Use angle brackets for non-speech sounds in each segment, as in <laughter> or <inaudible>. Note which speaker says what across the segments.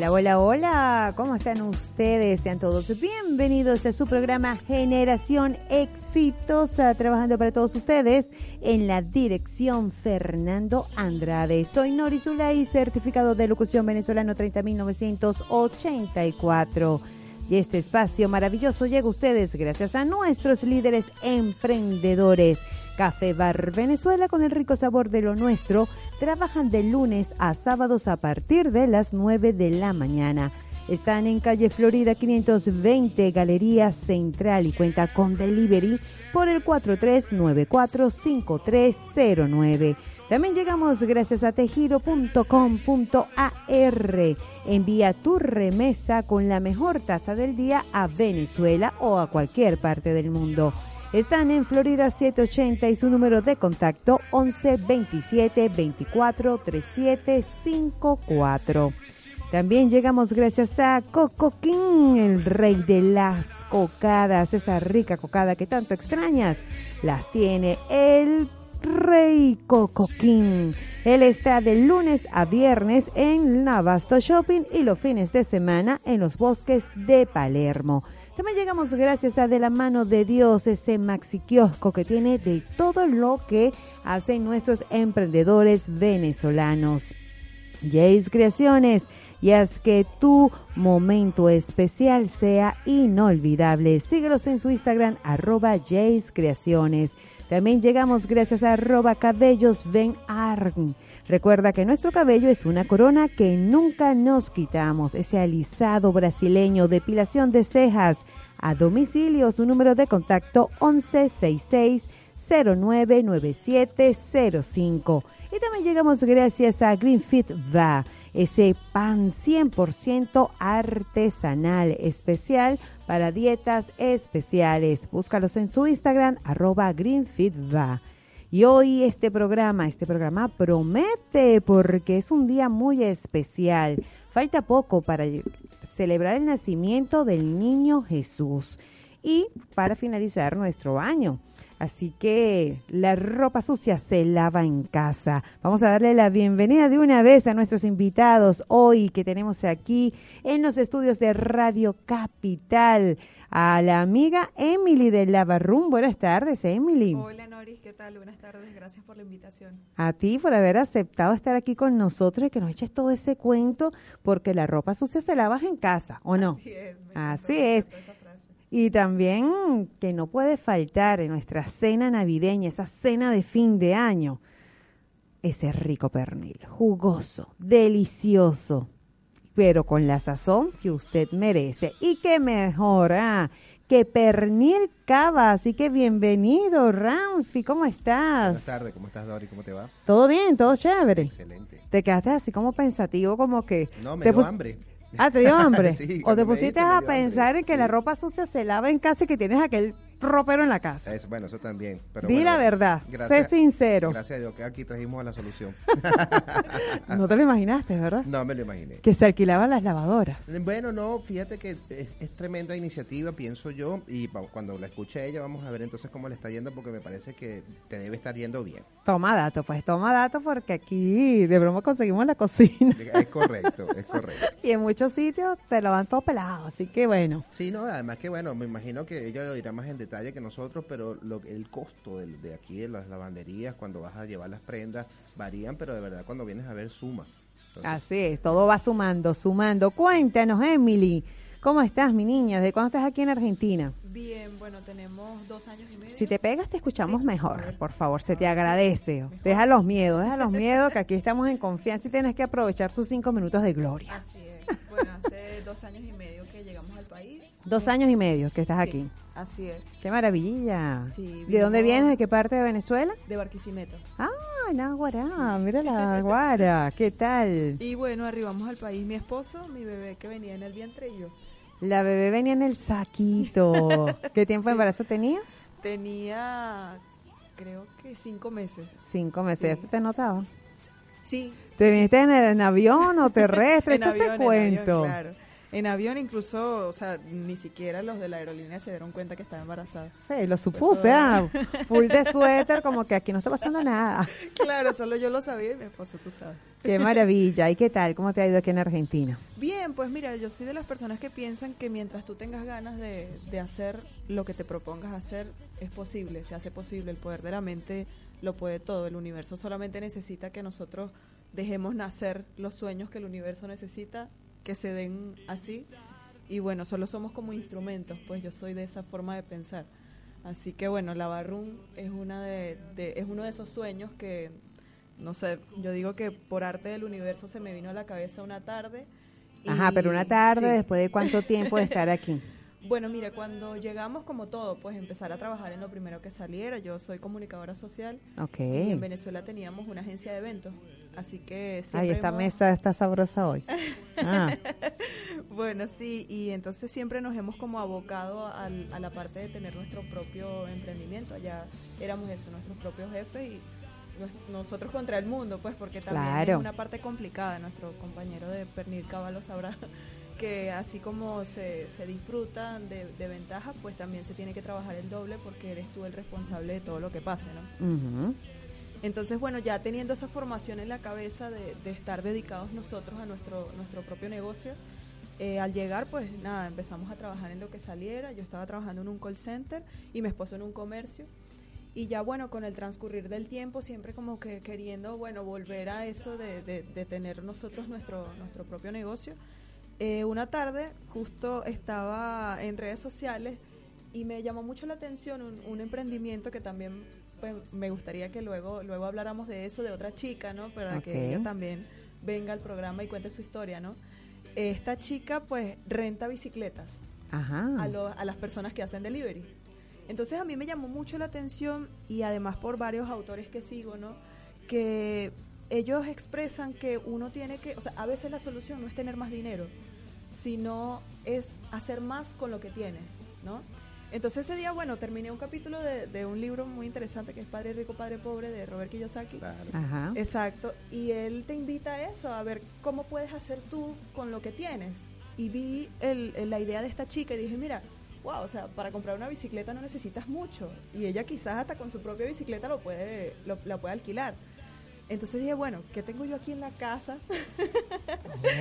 Speaker 1: Hola, hola, hola, ¿cómo están ustedes? Sean todos bienvenidos a su programa Generación Exitosa, trabajando para todos ustedes en la dirección Fernando Andrade. Soy Nori Zulay, certificado de locución venezolano 30984. Y este espacio maravilloso llega a ustedes gracias a nuestros líderes emprendedores Café Bar Venezuela con el rico sabor de lo nuestro trabajan de lunes a sábados a partir de las 9 de la mañana. Están en calle Florida 520, Galería Central y cuenta con delivery por el 43945309. También llegamos gracias a tejiro.com.ar. Envía tu remesa con la mejor tasa del día a Venezuela o a cualquier parte del mundo. Están en Florida 780 y su número de contacto 11 27 24 37 54. También llegamos gracias a Coco King, el rey de las cocadas, esa rica cocada que tanto extrañas. Las tiene el Rey Coco King. Él está de lunes a viernes en Navasto Shopping y los fines de semana en los bosques de Palermo. También llegamos gracias a De la mano de Dios, ese maxi kiosco que tiene de todo lo que hacen nuestros emprendedores venezolanos. Jace Creaciones, y haz que tu momento especial sea inolvidable. Síguelos en su Instagram, arroba Jace Creaciones. También llegamos gracias a arroba cabellos Ben Arn. Recuerda que nuestro cabello es una corona que nunca nos quitamos. Ese alisado brasileño, depilación de cejas. A domicilio, su número de contacto 1166 099705. Y también llegamos gracias a Greenfit Va, ese pan 100% artesanal especial para dietas especiales. Búscalos en su Instagram, arroba greenfitva. Y hoy este programa, este programa promete porque es un día muy especial. Falta poco para celebrar el nacimiento del niño Jesús y para finalizar nuestro año. Así que la ropa sucia se lava en casa. Vamos a darle la bienvenida de una vez a nuestros invitados hoy que tenemos aquí en los estudios de Radio Capital. A la amiga Emily de Lavarrum. Buenas tardes, Emily.
Speaker 2: Hola, Noris. ¿Qué tal? Buenas tardes. Gracias por la invitación.
Speaker 1: A ti por haber aceptado estar aquí con nosotros y que nos eches todo ese cuento, porque la ropa sucia se lava en casa, ¿o no?
Speaker 2: Así es.
Speaker 1: Así es. Y también que no puede faltar en nuestra cena navideña, esa cena de fin de año, ese rico pernil, jugoso, delicioso, pero con la sazón que usted merece. Y que mejora que pernil cava. Así que bienvenido, Ramfi, ¿cómo estás?
Speaker 3: Buenas tardes, ¿cómo estás, Dori? ¿Cómo te va?
Speaker 1: Todo bien, todo chévere.
Speaker 3: Excelente.
Speaker 1: Te quedaste así como pensativo, como que...
Speaker 3: No, me dio hambre.
Speaker 1: Ah, ¿te dio hambre? <laughs>
Speaker 3: Sí,
Speaker 1: o te pusiste a pensar en que la ropa sucia se lava en casa y que tienes aquel ropero en la casa.
Speaker 3: Eso, bueno, eso también. Pero
Speaker 1: Di
Speaker 3: bueno,
Speaker 1: la verdad,
Speaker 3: gracias-
Speaker 1: sé sincero.
Speaker 3: Gracias a Dios que aquí trajimos la solución. <laughs>
Speaker 1: No te lo imaginaste, ¿verdad?
Speaker 3: no me lo imaginé.
Speaker 1: Que se alquilaban las lavadoras.
Speaker 3: Bueno, no, fíjate que es, es tremenda iniciativa, pienso yo, y cuando la escuche ella vamos a ver entonces cómo le está yendo, porque me parece que te debe estar yendo bien.
Speaker 1: Toma dato, pues toma dato porque aquí de broma conseguimos la cocina.
Speaker 3: Es correcto, es correcto. <laughs>
Speaker 1: Y en muchos sitios te lo van todo pelado, así que bueno.
Speaker 3: Sí, no, además que bueno, me imagino que ella lo dirá más en detalle que nosotros, pero lo, el costo del- de, aquí de las lavanderías cuando vas a llevar las prendas varían, pero de verdad cuando vienes a ver suma. Entonces,
Speaker 1: Así es, todo va sumando, sumando. Cuéntanos, Emily, ¿Cómo estás, mi niña? ¿De cuándo estás aquí en Argentina?
Speaker 2: Bien, bueno, tenemos dos años y medio.
Speaker 1: Si te pegas, te escuchamos
Speaker 2: Sí,
Speaker 1: mejor.
Speaker 2: ver.
Speaker 1: Por favor, se te
Speaker 2: A ver, sí,
Speaker 1: agradece.
Speaker 2: mejor.
Speaker 1: Deja los miedos, deja los miedos, que aquí estamos en confianza y tienes que aprovechar tus cinco minutos de gloria.
Speaker 2: Así es. Bueno, hace dos años y medio que llegamos al país.
Speaker 1: Dos años y medio que estás
Speaker 2: Sí,
Speaker 1: aquí.
Speaker 2: Así es.
Speaker 1: ¡Qué maravilla!
Speaker 2: Sí,
Speaker 1: ¿De dónde vienes? ¿De qué parte de Venezuela?
Speaker 2: De Barquisimeto.
Speaker 1: Ah, Naguará, mira la Guara, <laughs> ¿qué tal?
Speaker 2: Y bueno, arribamos al país mi esposo, mi bebé que venía en el vientre y yo.
Speaker 1: La bebé venía en el saquito. <laughs> ¿Qué tiempo de embarazo tenías?
Speaker 2: Tenía, creo que cinco meses.
Speaker 1: Cinco meses,
Speaker 2: Sí.
Speaker 1: ya se te notaba.
Speaker 2: Sí.
Speaker 1: ¿Te viniste en, en avión o <laughs> terrestre?
Speaker 2: en avión,
Speaker 1: cuento.
Speaker 2: avión, claro. En avión incluso, o sea, ni siquiera los de la aerolínea se dieron cuenta que estaba embarazada.
Speaker 1: Sí, lo supuse, ah, <laughs> full de suéter, como que aquí no está pasando nada.
Speaker 2: Claro, solo yo lo sabía y mi esposo, tú sabes.
Speaker 1: Qué maravilla. ¿Y qué tal? ¿Cómo te ha ido aquí en Argentina?
Speaker 2: Bien, pues mira, yo soy de las personas que piensan que mientras tú tengas ganas de, de hacer lo que te propongas hacer, es posible, se hace posible. El poder de la mente lo puede todo. El universo solamente necesita que nosotros dejemos nacer los sueños que el universo necesita, que se den así. Y bueno, solo somos como instrumentos, pues yo soy de esa forma de pensar. Así que bueno, la Barroom es, una de, de- es uno de esos sueños que, no sé, yo digo que por arte del universo se me vino a la cabeza una tarde.
Speaker 1: Ajá, pero una tarde,
Speaker 2: sí.
Speaker 1: después de cuánto tiempo de estar aquí. <laughs>
Speaker 2: Bueno, mira, cuando llegamos como todo, pues empezar a trabajar en lo primero que saliera. Yo soy comunicadora social
Speaker 1: Ok.
Speaker 2: y en Venezuela teníamos una agencia de eventos. Así que
Speaker 1: Ay,
Speaker 2: siempre
Speaker 1: esta
Speaker 2: hemos-
Speaker 1: mesa está sabrosa hoy. <laughs> Ah,
Speaker 2: Bueno, sí, y entonces siempre nos hemos como abocado al- a la parte de tener nuestro propio emprendimiento. Allá éramos eso, nuestros propios jefes y nos- nosotros contra el mundo, pues porque también
Speaker 1: Claro.
Speaker 2: es una parte complicada. Nuestro compañero de Pernil Caballo sabrá que así como se, se disfruta de, de ventajas, pues también se tiene que trabajar el doble porque eres tú el responsable de todo lo que pase, ¿no? Entonces, bueno, ya teniendo esa formación en la cabeza de, de estar dedicados nosotros a nuestro, nuestro propio negocio, eh, al llegar, pues nada, empezamos a trabajar en lo que saliera. Yo estaba trabajando en un call center y mi esposo en un comercio. Y ya, bueno, con el transcurrir del tiempo, siempre como que queriendo, bueno, volver a eso de, de- de tener nosotros nuestro, nuestro propio negocio. Eh, una tarde, justo estaba en redes sociales y me llamó mucho la atención un, un emprendimiento que también pues, me gustaría que luego luego habláramos de eso, de otra chica, ¿no? Para que ella también venga al programa y cuente su historia, ¿no? Esta chica, pues, renta bicicletas
Speaker 1: Ajá.
Speaker 2: a, lo- a las personas que hacen delivery. Entonces a mí me llamó mucho la atención y además por varios autores que sigo, ¿no? Que ellos expresan que uno tiene que, o sea, a veces la solución no es tener más dinero, sino es hacer más con lo que tienes, ¿no? Entonces ese día, bueno, terminé un capítulo de, de un libro muy interesante que es Padre Rico, Padre Pobre de Robert Kiyosaki.
Speaker 3: Claro.
Speaker 1: Ajá.
Speaker 2: Exacto, y él te invita a eso, a ver cómo puedes hacer tú con lo que tienes. Y vi el- el- la idea de esta chica y dije, mira, wow, o sea, para comprar una bicicleta no necesitas mucho. Y ella quizás hasta con su propia bicicleta lo puede, lo- la puede alquilar. Entonces dije, bueno, ¿qué tengo yo aquí en la casa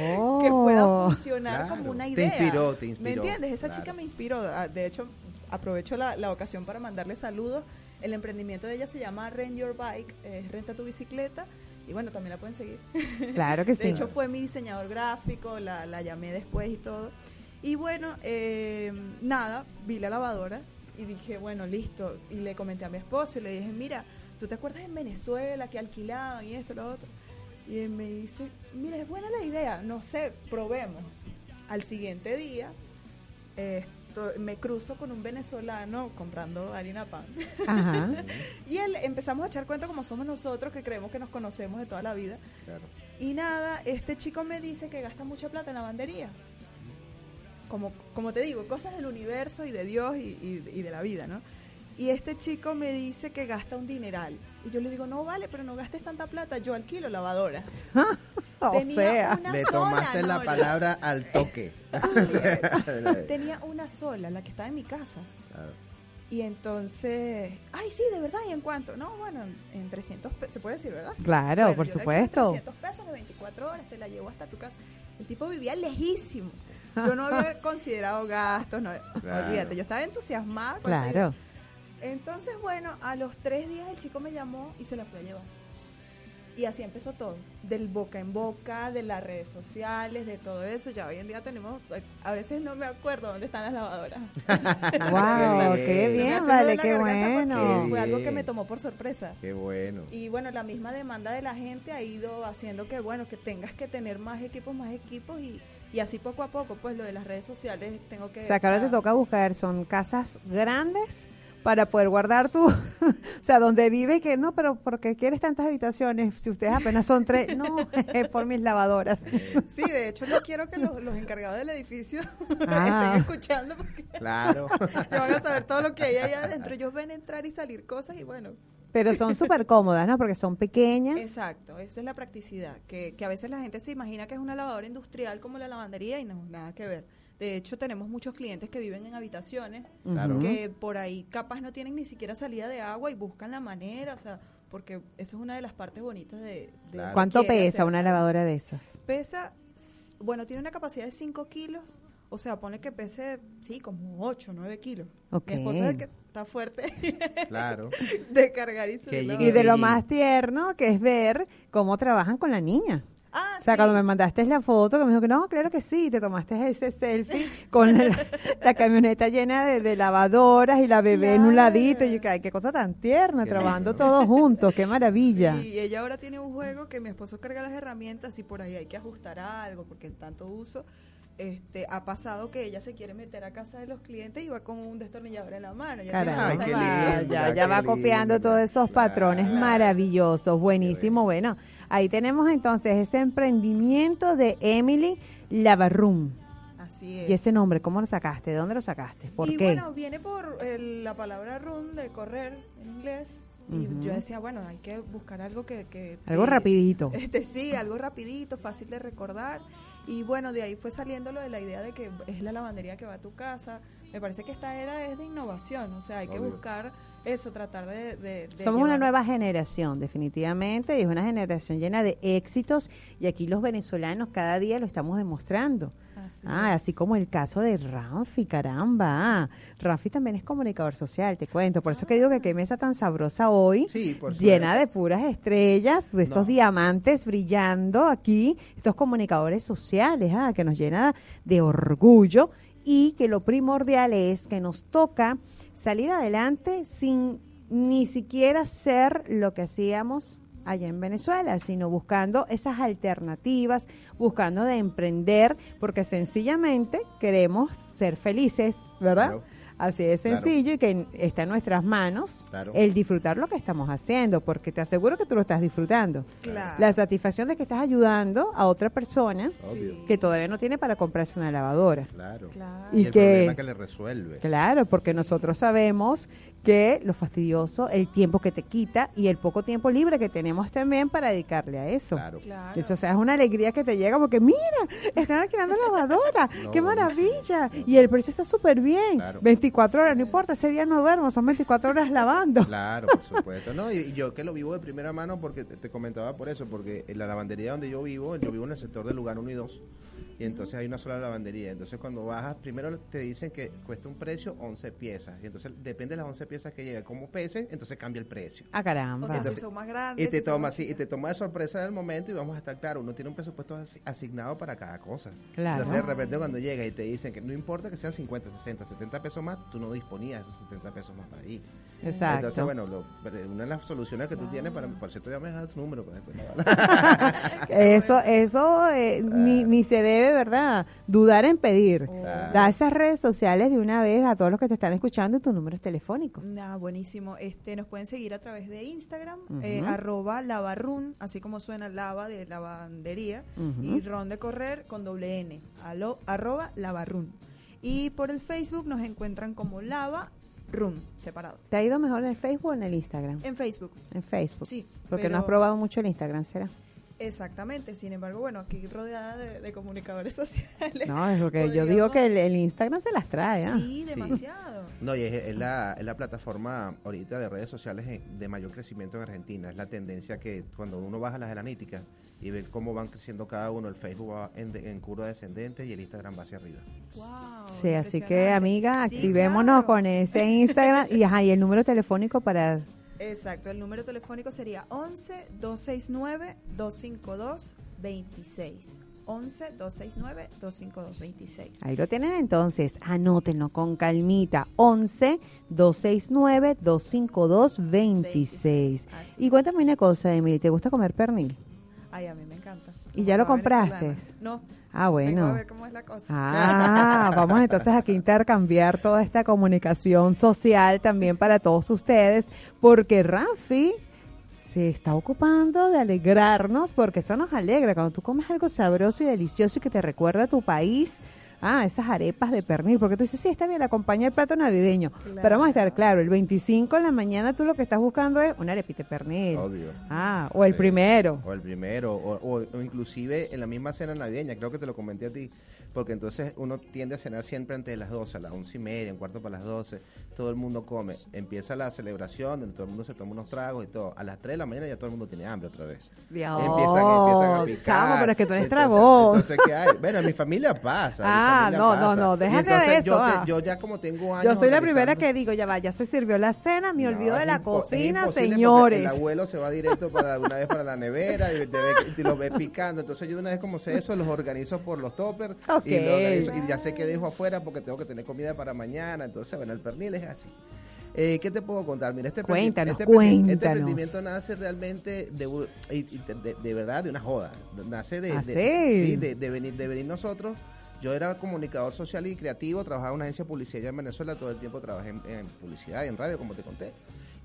Speaker 1: Oh. <laughs>
Speaker 2: que pueda funcionar
Speaker 3: claro.
Speaker 2: como una
Speaker 3: Te
Speaker 2: idea?
Speaker 3: inspiró, te
Speaker 2: ¿Me
Speaker 3: inspiró,
Speaker 2: entiendes? Esa
Speaker 3: claro.
Speaker 2: chica me inspiró. Ah, De hecho, aprovecho la, la ocasión para mandarle saludos. El emprendimiento de ella se llama Rent Your Bike, es Renta tu bicicleta. Y bueno, también la pueden seguir.
Speaker 1: Claro que <laughs> sí.
Speaker 2: De hecho, fue mi diseñador gráfico, la, la llamé después y todo. Y bueno, eh, nada, vi la lavadora y dije, bueno, listo. Y le comenté a mi esposo y le dije, mira, ¿tú te acuerdas en Venezuela que alquilaban y esto y lo otro? Y él me dice, mira, es buena la idea, no sé, probemos. Al siguiente día, esto- me cruzo con un venezolano comprando harina pan.
Speaker 1: Ajá. <laughs>
Speaker 2: y él empezamos a echar cuenta como somos nosotros, que creemos que nos conocemos de toda la vida.
Speaker 3: Claro.
Speaker 2: Y nada, este chico me dice que gasta mucha plata en lavandería. Como, como te digo, cosas del universo y de Dios y, y- y de la vida, ¿no? Y este chico me dice que gasta un dineral. Y yo le digo, no vale, pero no gastes tanta plata, yo alquilo lavadora. <laughs>
Speaker 1: o
Speaker 2: Tenía
Speaker 1: sea.
Speaker 2: una
Speaker 3: Le
Speaker 2: sola,
Speaker 3: tomaste la palabra al toque. <laughs> <laughs>
Speaker 2: Tenía una sola, la que estaba en mi casa.
Speaker 3: Claro.
Speaker 2: Y entonces, ay, sí, de verdad, ¿y en cuánto? No, bueno, en 300 pesos, se puede decir, ¿verdad?
Speaker 1: Claro,
Speaker 2: Bueno,
Speaker 1: por
Speaker 2: yo
Speaker 1: supuesto.
Speaker 2: alquilo 300 pesos de 24 horas, te la llevo hasta tu casa. El tipo vivía lejísimo. Yo no había considerado gastos, no,
Speaker 3: Claro.
Speaker 2: olvídate, yo estaba entusiasmada. con
Speaker 1: Claro.
Speaker 2: Entonces, bueno, a los tres días el chico me llamó y se la fue a llevar. Y así empezó todo, del boca en boca, de las redes sociales, de todo eso. Ya hoy en día tenemos, a veces no me acuerdo dónde están las lavadoras. <laughs>
Speaker 1: wow, qué bien, vale, qué bueno.
Speaker 2: Fue algo que me tomó por sorpresa.
Speaker 3: Qué bueno.
Speaker 2: Y bueno, la misma demanda de la gente ha ido haciendo que, bueno, que tengas que tener más equipos, más equipos y, y así poco a poco, pues lo de las redes sociales tengo que...
Speaker 1: O sea, que ahora te toca buscar, son casas grandes para poder guardar tu, <laughs> o sea, donde vive que no, pero porque quieres tantas habitaciones? Si ustedes apenas son tres, no, <laughs> es por mis lavadoras.
Speaker 2: Sí, de hecho no quiero que los, encargados del edificio <laughs> ah. estén escuchando porque
Speaker 3: claro.
Speaker 2: van a saber todo lo que hay ahí adentro. Ellos ven entrar y salir cosas y bueno.
Speaker 1: Pero son súper cómodas, ¿no? Porque son pequeñas.
Speaker 2: Exacto, esa es la practicidad, que, que a veces la gente se imagina que es una lavadora industrial como la lavandería y no, nada que ver. De hecho, tenemos muchos clientes que viven en habitaciones que por ahí capaz no tienen ni siquiera salida de agua y buscan la manera, o sea, porque esa es una de las partes bonitas de...
Speaker 1: ¿Cuánto pesa una lavadora de esas?
Speaker 2: Pesa, bueno, tiene una capacidad de 5 kilos, o sea, pone que pese, sí, como 8, 9 kilos. Mi esposa es que está fuerte. <laughs>
Speaker 3: claro.
Speaker 2: de cargar y
Speaker 1: subir. Y de lo más tierno que es ver cómo trabajan con la niña. O sea, cuando me mandaste la foto, que me dijo que no, claro que sí, te tomaste ese selfie con la, <laughs> camioneta llena de, lavadoras y la bebé en un ladito. Y yo, ay, qué cosa tan tierna, trabajando todos juntos, qué maravilla.
Speaker 2: Y ella ahora tiene un juego que mi esposo carga las herramientas y por ahí hay que ajustar algo, porque en tanto uso este, ha pasado que ella se quiere meter a casa de los clientes y va con un destornillador en la mano.
Speaker 1: Ya, ya, va copiando todos esos patrones maravillosos, buenísimo. Bueno, ahí tenemos entonces ese emprendimiento de Emily Lavarrum.
Speaker 2: Así es.
Speaker 1: ¿Y ese nombre cómo lo sacaste? ¿De dónde lo sacaste? ¿Por
Speaker 2: y
Speaker 1: qué?
Speaker 2: bueno, viene por la palabra run de correr en inglés. Y yo decía, bueno, hay que buscar algo que...
Speaker 1: algo rapidito. <laughs>
Speaker 2: Este, sí, algo rapidito, fácil de recordar. Y bueno, de ahí fue saliendo lo de la idea de que es la lavandería que va a tu casa. Me parece que esta era es de innovación, o sea, hay que buscar eso, tratar de...
Speaker 1: Somos una nueva generación, definitivamente, y es una generación llena de éxitos, y aquí los venezolanos cada día lo estamos demostrando. Así, ah, así como el caso de Rafi, caramba. Rafi también es comunicador social, te cuento. Por eso que digo que qué mesa tan sabrosa hoy, llena de puras estrellas, estos diamantes brillando aquí, estos comunicadores sociales, ah, que nos llena de orgullo y que lo primordial es que nos toca salir adelante sin ni siquiera ser lo que hacíamos allá en Venezuela, sino buscando esas alternativas, buscando de emprender, porque sencillamente queremos ser felices, ¿verdad? Así de sencillo y que está en nuestras manos el disfrutar lo que estamos haciendo, porque te aseguro que tú lo estás disfrutando. La satisfacción de que estás ayudando a otra persona que todavía no tiene para comprarse una lavadora.
Speaker 3: Claro.
Speaker 1: Y,
Speaker 3: el
Speaker 1: que,
Speaker 3: problema que le resuelve.
Speaker 1: Claro, porque nosotros sabemos que lo fastidioso, el tiempo que te quita y el poco tiempo libre que tenemos también para dedicarle a eso.
Speaker 3: Claro.
Speaker 1: Eso o sea, es una alegría que te llega porque mira, están alquilando lavadora, <laughs> qué maravilla. Y el precio está súper bien. 24 horas, no importa, ese día no duermo, son 24 horas lavando.
Speaker 3: Claro, por <laughs> supuesto. No, y, yo que lo vivo de primera mano porque te, comentaba por eso, porque en la lavandería donde yo vivo, yo vivo en el sector del lugar 1 y 2 y entonces hay una sola lavandería. Entonces cuando bajas, primero te dicen que cuesta un precio 11 piezas. Y entonces depende de las 11 piezas que lleguen, como pesen, entonces cambia el precio.
Speaker 1: Ah, caramba.
Speaker 2: O sea, si son más grandes.
Speaker 3: Y te, toma, y te toma de sorpresa del momento y vamos a estar claro, uno tiene un presupuesto asignado para cada cosa.
Speaker 1: Claro.
Speaker 3: Entonces de repente cuando llega y te dicen que no importa que sean 50, 60, 70 pesos más, tú no disponías de esos 70 pesos más para ahí.
Speaker 1: Exacto.
Speaker 3: Entonces, bueno, una de las soluciones que tú tienes para, por cierto, ya me das número. Pues, <laughs>
Speaker 1: eso, eso eh, ni, ni se debe, ¿verdad? dudar en pedir. Da esas redes sociales de una vez a todos los que te están escuchando y tus números telefónicos.
Speaker 2: Ah, buenísimo. Este, nos pueden seguir a través de Instagram, eh, arroba lavarrun, así como suena lava de lavandería, y ron de correr con doble N, alo, arroba lavarrun. Y por el Facebook nos encuentran como lava separado.
Speaker 1: ¿Te ha ido mejor en el Facebook o en el Instagram?
Speaker 2: En Facebook.
Speaker 1: En Facebook.
Speaker 2: Sí.
Speaker 1: Porque no has probado mucho el Instagram, ¿será?
Speaker 2: Exactamente, sin embargo, bueno, aquí rodeada de, comunicadores <laughs> sociales.
Speaker 1: No, es porque yo digo que el, Instagram se las trae. ¿ah?
Speaker 2: Sí, demasiado.
Speaker 3: No, y es, la, es la plataforma ahorita de redes sociales de mayor crecimiento en Argentina. Es la tendencia que cuando uno baja las analíticas y ve cómo van creciendo cada uno, el Facebook va en, curva descendente y el Instagram va hacia arriba.
Speaker 2: Wow,
Speaker 1: sí, así que amiga, activémonos con ese Instagram y, ajá, y el número telefónico para
Speaker 2: Exacto, el número telefónico sería 11 269 252 26. 11 269 252 26.
Speaker 1: Ahí lo tienen entonces, anótenlo con calmita. 11 269 252 26.
Speaker 2: Así.
Speaker 1: Y cuéntame una cosa, Emily, ¿te gusta comer pernil?
Speaker 2: Ay, a mí me encanta.
Speaker 1: ¿Y ya lo compraste?
Speaker 2: venezolana. No.
Speaker 1: Ah,
Speaker 2: Vengo
Speaker 1: bueno.
Speaker 2: a ver cómo es la cosa.
Speaker 1: Ah, <laughs> vamos entonces aquí a intercambiar toda esta comunicación social también para todos ustedes, porque Rafi se está ocupando de alegrarnos, porque eso nos alegra cuando tú comes algo sabroso y delicioso y que te recuerda a tu país. Ah, esas arepas de pernil, porque tú dices, sí, está bien, acompaña el plato navideño. Pero vamos a estar claro, el 25 en la mañana tú lo que estás buscando es una arepita de pernil.
Speaker 3: Obvio.
Speaker 1: Ah, o el
Speaker 3: Sí.
Speaker 1: primero.
Speaker 3: O el primero, o, o- o inclusive en la misma cena navideña, creo que te lo comenté a ti, porque entonces uno tiende a cenar siempre antes de las 12, a las 11 y media, un cuarto para las 12, todo el mundo come, empieza la celebración, donde todo el mundo se toma unos tragos y todo, a las 3 de la mañana ya todo el mundo tiene hambre otra vez.
Speaker 1: Dios,
Speaker 3: empiezan, empiezan a picar.
Speaker 1: chamo, pero es que tú eres tragón.
Speaker 3: Entonces, ¿qué hay? Bueno, en mi familia pasa.
Speaker 1: Ah,
Speaker 3: familia
Speaker 1: no, no,
Speaker 3: pasa.
Speaker 1: no, déjate de eso,
Speaker 3: Yo, te-
Speaker 1: ah.
Speaker 3: yo ya como tengo años
Speaker 1: Yo soy la primera que digo, ya va, ya se sirvió la cena, me
Speaker 3: no,
Speaker 1: olvido de la cocina, señores.
Speaker 3: El abuelo se va directo para una vez para la nevera y, te ve, y los ve picando. Entonces yo de una vez como sé eso, los organizo por los toppers <laughs> Y, y ya sé que dejo afuera porque tengo que tener comida para mañana. Entonces, bueno, el pernil es así. Eh, ¿Qué te puedo contar? Mira, este,
Speaker 1: Cuéntanos,
Speaker 3: este, este emprendimiento nace realmente de, de, verdad de una joda. Nace de,
Speaker 1: ¿Ah,
Speaker 3: de-
Speaker 1: sí?
Speaker 3: de, venir, de venir nosotros. Yo era comunicador social y creativo, trabajaba en una agencia de publicidad allá en Venezuela, todo el tiempo trabajé en, en publicidad y en radio, como te conté.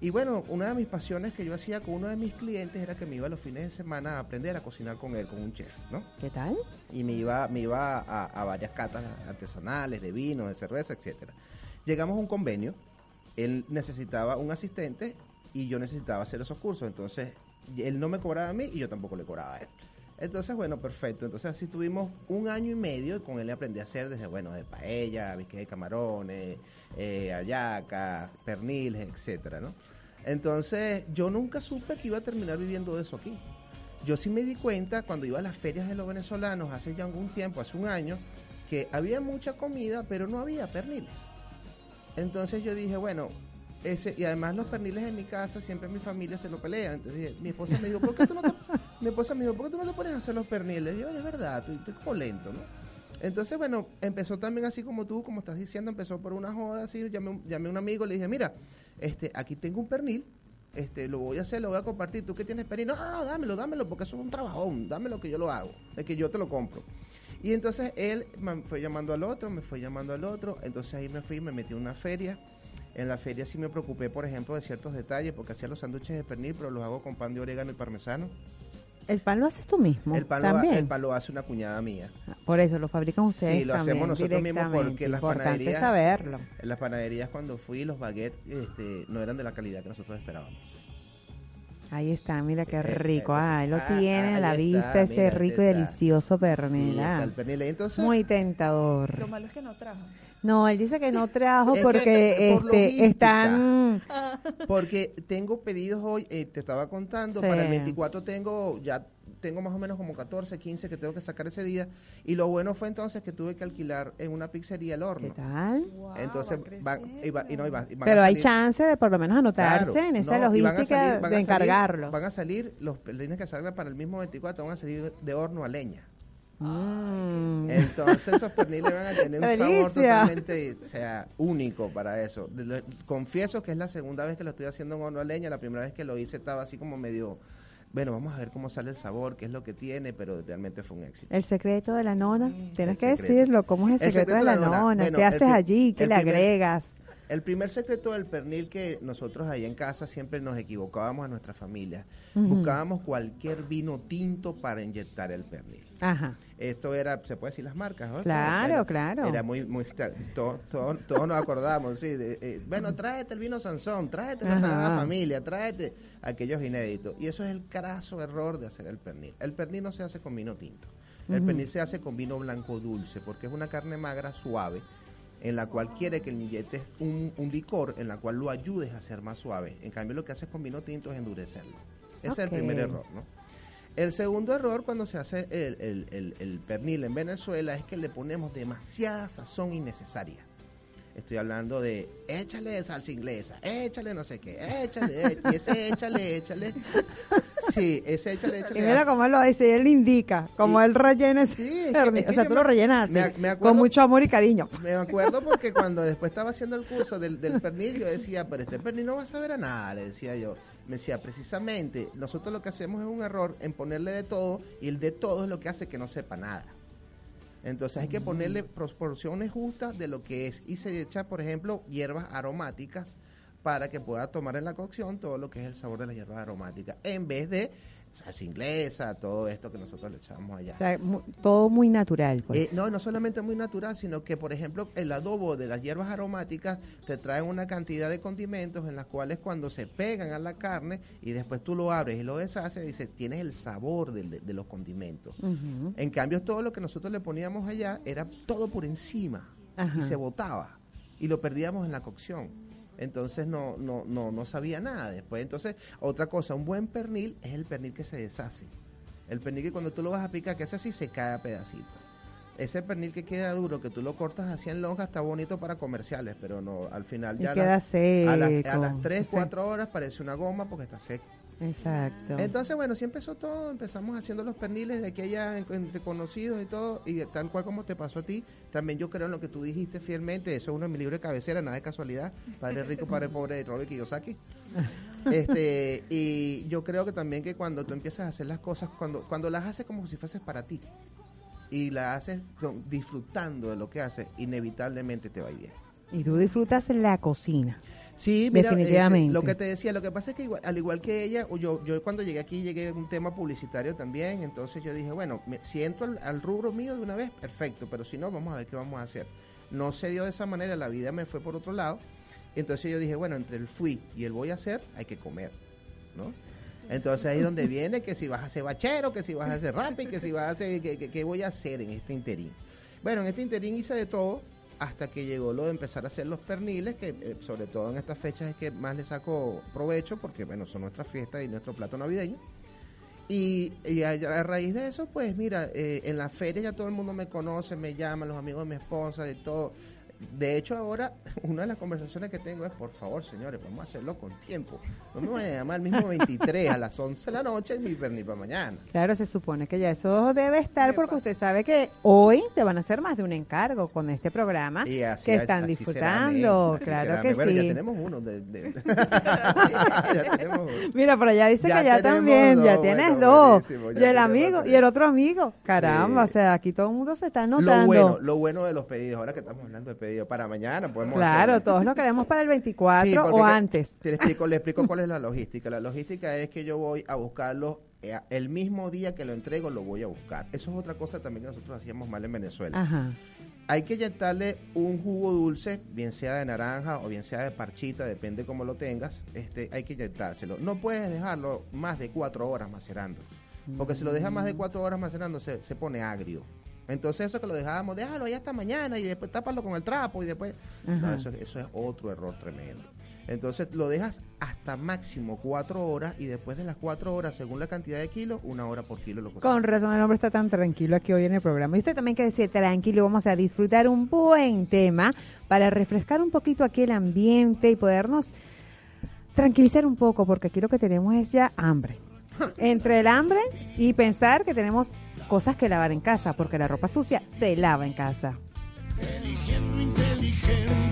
Speaker 3: Y bueno, una de mis pasiones que yo hacía con uno de mis clientes era que me iba los fines de semana a aprender a cocinar con él, con un chef, ¿no?
Speaker 1: ¿Qué tal?
Speaker 3: y me iba, me iba a, a varias catas artesanales, de vino, de cerveza, etcétera. Llegamos a un convenio, él necesitaba un asistente y yo necesitaba hacer esos cursos, entonces él no me cobraba a mí y yo tampoco le cobraba a él. Entonces, bueno, perfecto. Entonces así tuvimos un año y medio y con él aprendí a hacer desde, bueno, de paella, bisque de camarones, eh, ayaca, perniles, etcétera. Entonces, yo nunca supe que iba a terminar viviendo eso aquí. Yo sí me di cuenta cuando iba a las ferias de los venezolanos hace ya algún tiempo, hace un año, que había mucha comida, pero no había perniles. Entonces yo dije, bueno, ese, y además los perniles en mi casa, siempre mi familia se lo pelean. Entonces mi esposa me dijo, ¿por qué tú no te, mi esposa me dijo, ¿por qué tú no te pones a hacer los perniles? Digo, es verdad, estoy, estoy como lento, ¿no? Entonces, bueno, empezó también así como tú, como estás diciendo, empezó por una joda así, llamé, a un amigo, le dije, mira, este, aquí tengo un pernil, este, lo voy a hacer, lo voy a compartir, ¿tú qué tienes pernil? No, no, no, dámelo, dámelo, porque eso es un trabajón, dámelo que yo lo hago, es que yo te lo compro. Y entonces él me fue llamando al otro, me fue llamando al otro, entonces ahí me fui, me metí en una feria. En la feria sí me preocupé, por ejemplo, de ciertos detalles, porque hacía los sándwiches de pernil, pero los hago con pan de orégano y parmesano.
Speaker 1: ¿El pan lo haces tú mismo?
Speaker 3: El pan, lo, ha-
Speaker 1: también.
Speaker 3: el pan lo hace una cuñada mía.
Speaker 1: Por eso lo fabrican ustedes
Speaker 3: Sí, lo hacemos nosotros mismos porque las
Speaker 1: Importante
Speaker 3: panaderías-
Speaker 1: saberlo.
Speaker 3: En las panaderías cuando fui, los baguettes este, no eran de la calidad que nosotros esperábamos.
Speaker 1: Ahí está, mira qué rico. Ah, ahí lo
Speaker 3: ah,
Speaker 1: tiene a la
Speaker 3: está,
Speaker 1: vista ese
Speaker 3: mira,
Speaker 1: rico y delicioso
Speaker 3: Sí,
Speaker 1: pernil.
Speaker 3: está
Speaker 1: ah.
Speaker 3: el pernil. Entonces,
Speaker 1: Muy
Speaker 2: Lo
Speaker 1: tentador.
Speaker 2: malo es que no trajo.
Speaker 1: No, él dice que no trajo porque
Speaker 3: por
Speaker 1: este, están...
Speaker 3: porque tengo pedidos hoy, eh, te estaba contando,
Speaker 1: Sí.
Speaker 3: para el 24 tengo ya tengo más o menos como 14, 15 que tengo que sacar ese día y lo bueno fue entonces que tuve que alquilar en una pizzería el
Speaker 1: ¿Qué
Speaker 3: horno.
Speaker 1: tal?
Speaker 2: Wow,
Speaker 3: Entonces
Speaker 2: va
Speaker 3: van, y va- y no, y van
Speaker 1: Pero
Speaker 3: a
Speaker 1: hay chance de por lo menos anotarse
Speaker 3: Claro,
Speaker 1: en esa
Speaker 3: no, y van a
Speaker 1: logística
Speaker 3: salir- van a
Speaker 1: de
Speaker 3: salir-
Speaker 1: encargarlos.
Speaker 3: Van a salir, los pelines que salgan para el mismo 24 van a salir de horno a leña.
Speaker 1: Mm.
Speaker 3: Entonces esos perniles van a tener un
Speaker 1: ¡Qué
Speaker 3: sabor totalmente, o sea, único para eso. De lo- Confieso que es la segunda vez que lo estoy haciendo en horno a leña. La primera vez que lo hice estaba así como medio, bueno, vamos a ver cómo sale el sabor, qué es lo que tiene, pero realmente fue un éxito.
Speaker 1: El secreto de la nona, tienes que
Speaker 3: secreto.
Speaker 1: decirlo, ¿cómo es el,
Speaker 3: El
Speaker 1: secreto, de la nona?
Speaker 3: Bueno,
Speaker 1: ¿Qué haces allí? ¿Qué le
Speaker 3: primer-
Speaker 1: agregas?
Speaker 3: El primer secreto del pernil que nosotros ahí en casa siempre nos equivocábamos a nuestra familia. Buscábamos cualquier vino tinto para inyectar el pernil.
Speaker 1: Ajá.
Speaker 3: Esto era, se puede decir las marcas, ¿no?
Speaker 1: Claro, claro.
Speaker 3: Era muy, muy, todos todo, todos nos acordamos, sí. de, eh, bueno, tráete el vino Sansón, tráete la. Sagrada Familia, tráete aquellos inéditos. Y eso es el carazo error de hacer el pernil. El pernil no se hace con vino tinto. El pernil se hace con vino blanco dulce, porque es una carne magra suave, en la cual quiere que le inyectes un, un licor, en la cual lo ayudes a ser más suave. En cambio, lo que haces con vino tinto es endurecerlo. Ese es el primer error, ¿no? El segundo error cuando se hace el, el- el- el pernil en Venezuela es que le ponemos demasiada sazón innecesaria. Estoy hablando de échale salsa inglesa, échale no sé qué, échale, y ese échale, échale. Sí, ese échale, échale.
Speaker 1: Y mira cómo él lo dice, él indica, como él rellena ese
Speaker 3: Sí, es que-
Speaker 1: pernil.
Speaker 3: es que
Speaker 1: o sea, tú
Speaker 3: me-
Speaker 1: lo rellenas
Speaker 3: me
Speaker 1: así,
Speaker 3: ac- me acuerdo-
Speaker 1: con mucho amor y cariño.
Speaker 3: Me acuerdo porque cuando después estaba haciendo el curso del, del pernil, yo decía, pero este pernil no va a saber a nada, le decía yo. Me decía, precisamente, nosotros lo que hacemos es un error en ponerle de todo, y el de todo es lo que hace que no sepa nada. Entonces hay que ponerle proporciones justas de lo que es. Y se echa, por ejemplo, hierbas aromáticas para que pueda tomar en la cocción todo lo que es el sabor de las hierbas aromáticas, en vez de salsa inglesa, todo esto que nosotros le echamos allá.
Speaker 1: O sea, todo muy natural, pues.
Speaker 3: Eh, no, no solamente muy natural, sino que, por ejemplo, el adobo de las hierbas aromáticas te trae una cantidad de condimentos en las cuales cuando se pegan a la carne y después tú lo abres y lo deshaces, dice, tienes el sabor del- de, de los condimentos.
Speaker 1: Ujú.
Speaker 3: En cambio, todo lo que nosotros le poníamos allá era todo por encima
Speaker 1: Ajá.
Speaker 3: y se botaba y lo perdíamos en la cocción. Entonces no, no, no, no sabía nada después. Entonces, otra cosa, un buen pernil es el pernil que se deshace. El pernil que cuando tú lo vas a picar, que hace así, se cae a pedacitos. Ese pernil que queda duro, que tú lo cortas así en lonja, está bonito para comerciales, pero no, al final
Speaker 1: Y
Speaker 3: ya a
Speaker 1: queda
Speaker 3: las- a, las- a
Speaker 1: seco.
Speaker 3: las 3,
Speaker 1: Exacto.
Speaker 3: 4 horas parece una goma porque está seco.
Speaker 1: Exacto.
Speaker 3: Entonces, bueno, sí empezó todo, empezamos haciendo los perniles de aquí a allá en- entre conocidos y todo, y tal cual como te pasó a ti, también yo creo en lo que tú dijiste fielmente, eso es uno de mis libros de cabecera, nada de casualidad, Padre Rico, Padre Pobre de Robert Kiyosaki. <laughs> Este, y yo creo que también que cuando tú empiezas a hacer las cosas, cuando, cuando las haces como si fueses para ti, y las haces con- disfrutando de lo que haces, inevitablemente te va a ir bien.
Speaker 1: y tú disfrutas la cocina.
Speaker 3: Sí, mira,
Speaker 1: Definitivamente.
Speaker 3: este, lo que te decía, lo que pasa es que igual- al igual que ella, yo, yo cuando llegué aquí llegué a un tema publicitario también, entonces yo dije, bueno, me- si entro al, al rubro mío de una vez, perfecto, pero si no, vamos a ver qué vamos a hacer. No se dio de esa manera, la vida me fue por otro lado, entonces yo dije, bueno, entre el fui y el voy a hacer, hay que comer, ¿no? Entonces ahí es donde viene que si vas a ser bachero, que si vas a hacer rampi, que si vas a hacer, que, que- qué voy a hacer en este interín. Bueno, en este interín hice de todo hasta que llegó lo de empezar a hacer los perniles, que eh, sobre todo en estas fechas es que más le saco provecho, porque bueno, son nuestras fiestas y nuestro plato navideño. Y, y a, a raíz de eso, pues mira, eh, en la feria ya todo el mundo me conoce, me llaman, los amigos de mi esposa, de todo. De hecho, ahora <laughs> una de las conversaciones que tengo es, por favor, señores, vamos a hacerlo con tiempo. No me vayan a llamar el mismo <laughs> 23 a las 11 de la noche, mi pernil para mañana.
Speaker 1: Claro, se supone que ya eso debe estar porque usted sabe que hoy te van a hacer más de un encargo con este programa
Speaker 3: Y así-
Speaker 1: que están
Speaker 3: así
Speaker 1: disfrutando. claro que
Speaker 3: bueno, ya
Speaker 1: sí.
Speaker 3: tenemos uno. De, de- <laughs> ya tenemos uno.
Speaker 1: Mira, pero ya dice
Speaker 3: Ya
Speaker 1: que ya también, ya tienes
Speaker 3: bueno,
Speaker 1: dos. Y
Speaker 3: ya
Speaker 1: el amigo, y el otro amigo. Caramba,
Speaker 3: Sí.
Speaker 1: o sea, aquí todo el mundo se está notando.
Speaker 3: Lo bueno, lo bueno de los pedidos, ahora que estamos hablando de pedidos, para mañana podemos
Speaker 1: claro,
Speaker 3: hacerlo.
Speaker 1: todos lo queremos para el 24
Speaker 3: Sí, porque
Speaker 1: o antes.
Speaker 3: Te le explico, le explico <laughs> cuál es la logística. La logística es que yo voy a buscarlo eh, el mismo día que lo entrego, lo voy a buscar. Eso es otra cosa también que nosotros hacíamos mal en Venezuela.
Speaker 1: Ajá.
Speaker 3: Hay que inyectarle un jugo dulce, bien sea de naranja o bien sea de parchita, depende cómo lo tengas. Este, hay que inyectárselo. No puedes dejarlo más de cuatro horas macerando, porque si lo dejas más de cuatro horas macerando se, se pone agrio. Entonces eso que lo dejábamos, déjalo ahí hasta mañana y después tápalo con el trapo y después... No, eso, eso es otro error tremendo. Entonces lo dejas hasta máximo cuatro horas y después de las cuatro horas, según la cantidad de kilos, una hora por kilo lo cocinas.
Speaker 1: Con razón el hombre está tan tranquilo aquí hoy en el programa. Y usted también que decir tranquilo, vamos a disfrutar un buen tema para refrescar un poquito aquí el ambiente y podernos tranquilizar un poco, porque aquí lo que tenemos es ya hambre. <laughs> Entre el hambre y pensar que tenemos cosas que lavar en casa, porque la ropa sucia se lava en casa.
Speaker 4: Inteligentemente,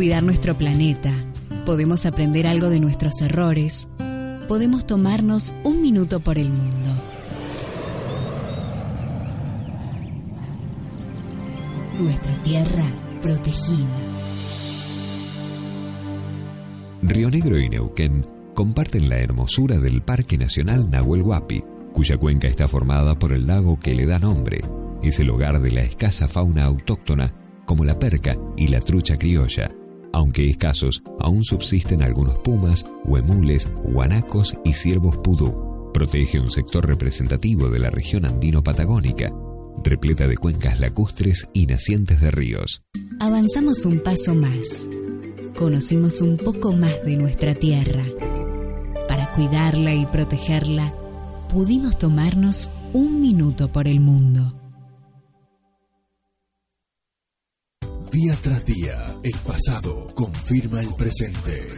Speaker 5: cuidar nuestro planeta, podemos aprender algo de nuestros errores, podemos tomarnos un minuto por el mundo. Nuestra tierra protegida.
Speaker 6: Río Negro y Neuquén comparten la hermosura del Parque Nacional Nahuel Huapi, cuya cuenca está formada por el lago que le da nombre. Es el hogar de la escasa fauna autóctona como la perca y la trucha criolla. Aunque escasos, aún subsisten algunos pumas, huemules, guanacos y ciervos pudú. Protege un sector representativo de la región andino-patagónica, repleta de cuencas lacustres y nacientes de ríos.
Speaker 5: Avanzamos un paso más. Conocimos un poco más de nuestra tierra. Para cuidarla y protegerla, pudimos tomarnos un minuto por el mundo.
Speaker 4: Día tras día, el pasado confirma el presente.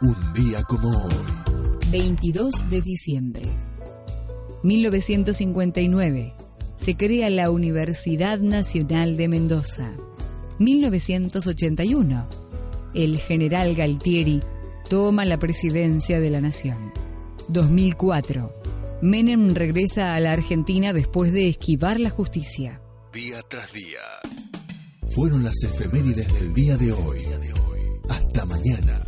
Speaker 4: Un día como hoy.
Speaker 5: 22 de diciembre. 1959. Se crea la Universidad Nacional de Mendoza. 1981. El general Galtieri toma la presidencia de la nación. 2004. Menem regresa a la Argentina después de esquivar la justicia.
Speaker 4: Día tras día. Fueron las efemérides del día de hoy. Hasta mañana.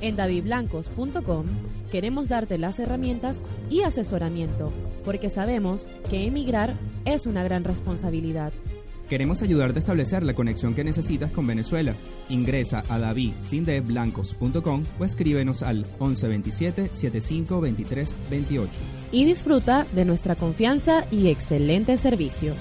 Speaker 7: En davidblancos.com queremos darte las herramientas y asesoramiento, porque sabemos que emigrar es una gran responsabilidad.
Speaker 8: Queremos ayudarte a establecer la conexión que necesitas con Venezuela. Ingresa a davidsindeblancos.com o escríbenos al 1127 75 23 28.
Speaker 7: Y disfruta de nuestra confianza y excelente servicio.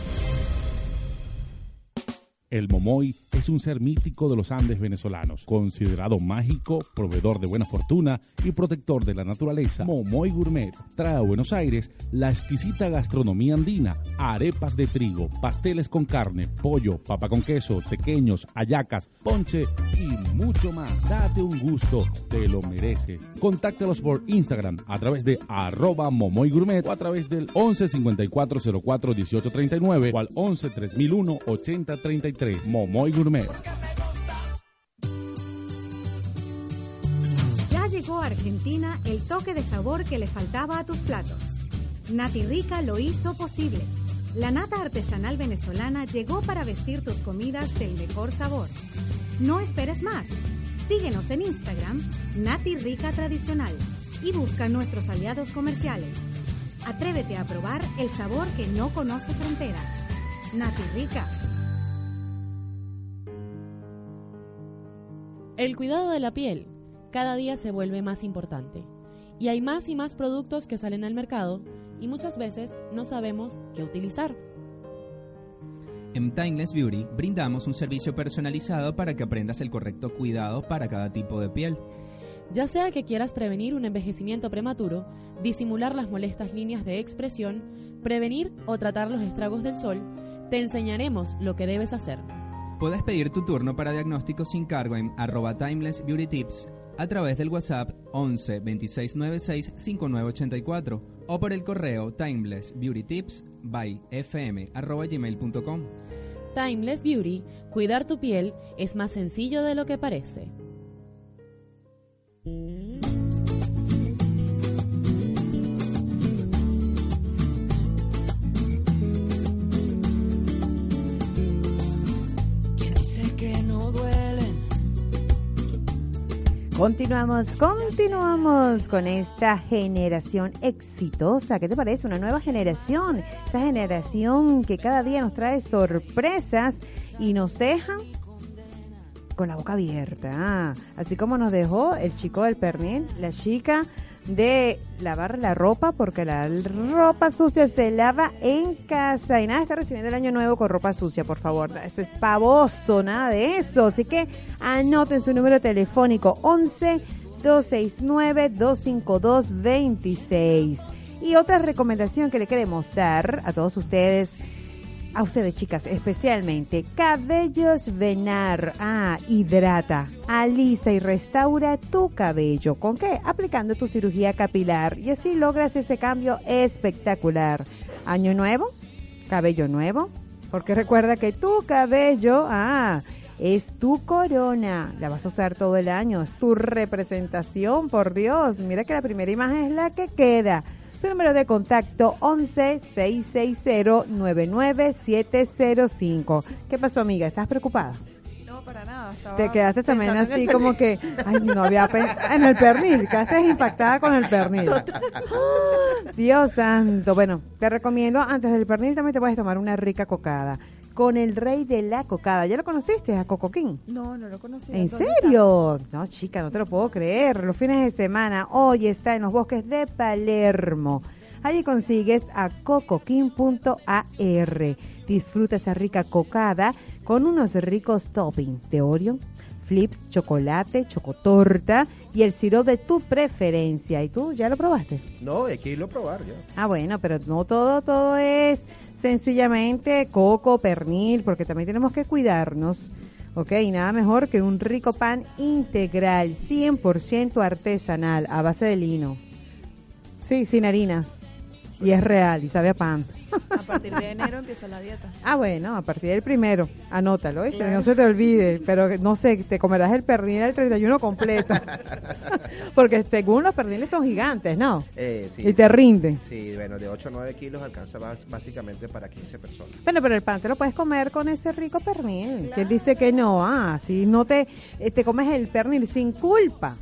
Speaker 9: El momoy es un ser mítico de los Andes venezolanos, considerado mágico, proveedor de buena fortuna y protector de la naturaleza. Momoy Gourmet trae a Buenos Aires la exquisita gastronomía andina, arepas de trigo, pasteles con carne, pollo, papa con queso, pequeños, ayacas, ponche y mucho más. Date un gusto, te lo mereces. Contáctalos por Instagram a través de arroba Momoy Gourmet o a través del 11 54 04 18 39 o al 11 3001 80 33. Momoy Gourmet.
Speaker 10: Ya llegó a Argentina el toque de sabor que le faltaba a tus platos. Nati Rica lo hizo posible. La nata artesanal venezolana llegó para vestir tus comidas del mejor sabor. No esperes más. Síguenos en Instagram, Nati Rica Tradicional, y busca nuestros aliados comerciales. Atrévete a probar el sabor que no conoce fronteras. Nati Rica.
Speaker 7: El cuidado de la piel cada día se vuelve más importante y hay más y más productos que salen al mercado y muchas veces no sabemos qué utilizar.
Speaker 8: En Timeless Beauty brindamos un servicio personalizado para que aprendas el correcto cuidado para cada tipo de piel.
Speaker 7: Ya sea que quieras prevenir un envejecimiento prematuro, disimular las molestas líneas de expresión, prevenir o tratar los estragos del sol, te enseñaremos lo que debes hacer.
Speaker 8: Puedes pedir tu turno para diagnóstico sin cargo en arroba Timeless Beauty Tips a través del WhatsApp 11 26 96 5984 o por el correo Timeless Beauty Tips by fm gmail.com.
Speaker 7: Timeless Beauty, cuidar tu piel es más sencillo de lo que parece.
Speaker 1: Continuamos, continuamos con esta generación exitosa. ¿Qué te parece? Una nueva generación. Esa generación que cada día nos trae sorpresas y nos deja con la boca abierta. Así como nos dejó el chico del pernil, la chica de lavar la ropa, porque la ropa sucia se lava en casa y nada está recibiendo el año nuevo con ropa sucia, por favor. Eso es pavoso, nada de eso. Así que anoten su número telefónico 11 269 252 26. Y otra recomendación que le queremos dar a todos ustedes a ustedes chicas especialmente, Cabellos Venar. Ah, hidrata, alisa y restaura tu cabello. ¿Con qué? Aplicando tu cirugía capilar y así logras ese cambio espectacular. Año nuevo, cabello nuevo, porque recuerda que tu cabello, ah, es tu corona. La vas a usar todo el año. Es tu representación, por Dios. Mira que la primera imagen es la que queda. Su número de contacto 11 660 99705. ¿Qué pasó, amiga? ¿Estás preocupada?
Speaker 2: No, para nada. Estaba
Speaker 1: Te quedaste también así como que, ay, no había pen- en el pernil, quedaste impactada con el pernil. Dios santo. Bueno, te recomiendo, antes del pernil también te puedes tomar una rica cocada. Con el rey de la cocada. ¿Ya lo conociste, a Cocoquín?
Speaker 2: No, no lo conocía.
Speaker 1: ¿En
Speaker 2: ¿Dónde
Speaker 1: serio? No, chica, no te lo puedo creer. Los fines de semana, hoy está en los bosques de Palermo. Allí consigues a cocoquín.ar. Disfruta esa rica cocada con unos ricos toppings de Oreo, flips, chocolate, chocotorta y el sirope de tu preferencia. ¿Y tú ya lo probaste?
Speaker 3: No, hay que irlo a probar ya.
Speaker 1: Ah, bueno, pero no todo, todo es sencillamente coco, pernil, porque también tenemos que cuidarnos. Ok, nada mejor que un rico pan integral, 100% artesanal, a base de lino. Sí, sin harinas. Y es real, y sabe a pan.
Speaker 2: A partir de enero empieza la dieta. <laughs>
Speaker 1: Ah, bueno, a partir del primero, anótalo, ¿viste?
Speaker 2: Claro.
Speaker 1: no se te olvide, pero no sé, te comerás el pernil el 31 completo. <laughs> Porque según los perniles son gigantes, ¿no?
Speaker 3: Eh, sí.
Speaker 1: Y te rinden.
Speaker 3: Sí, bueno, de 8 a 9 kilos alcanza básicamente para 15 personas.
Speaker 1: Bueno, pero el pan te lo puedes comer con ese rico pernil. ¿Quién dice que no? Ah, si no te, eh, te comes el pernil sin culpa.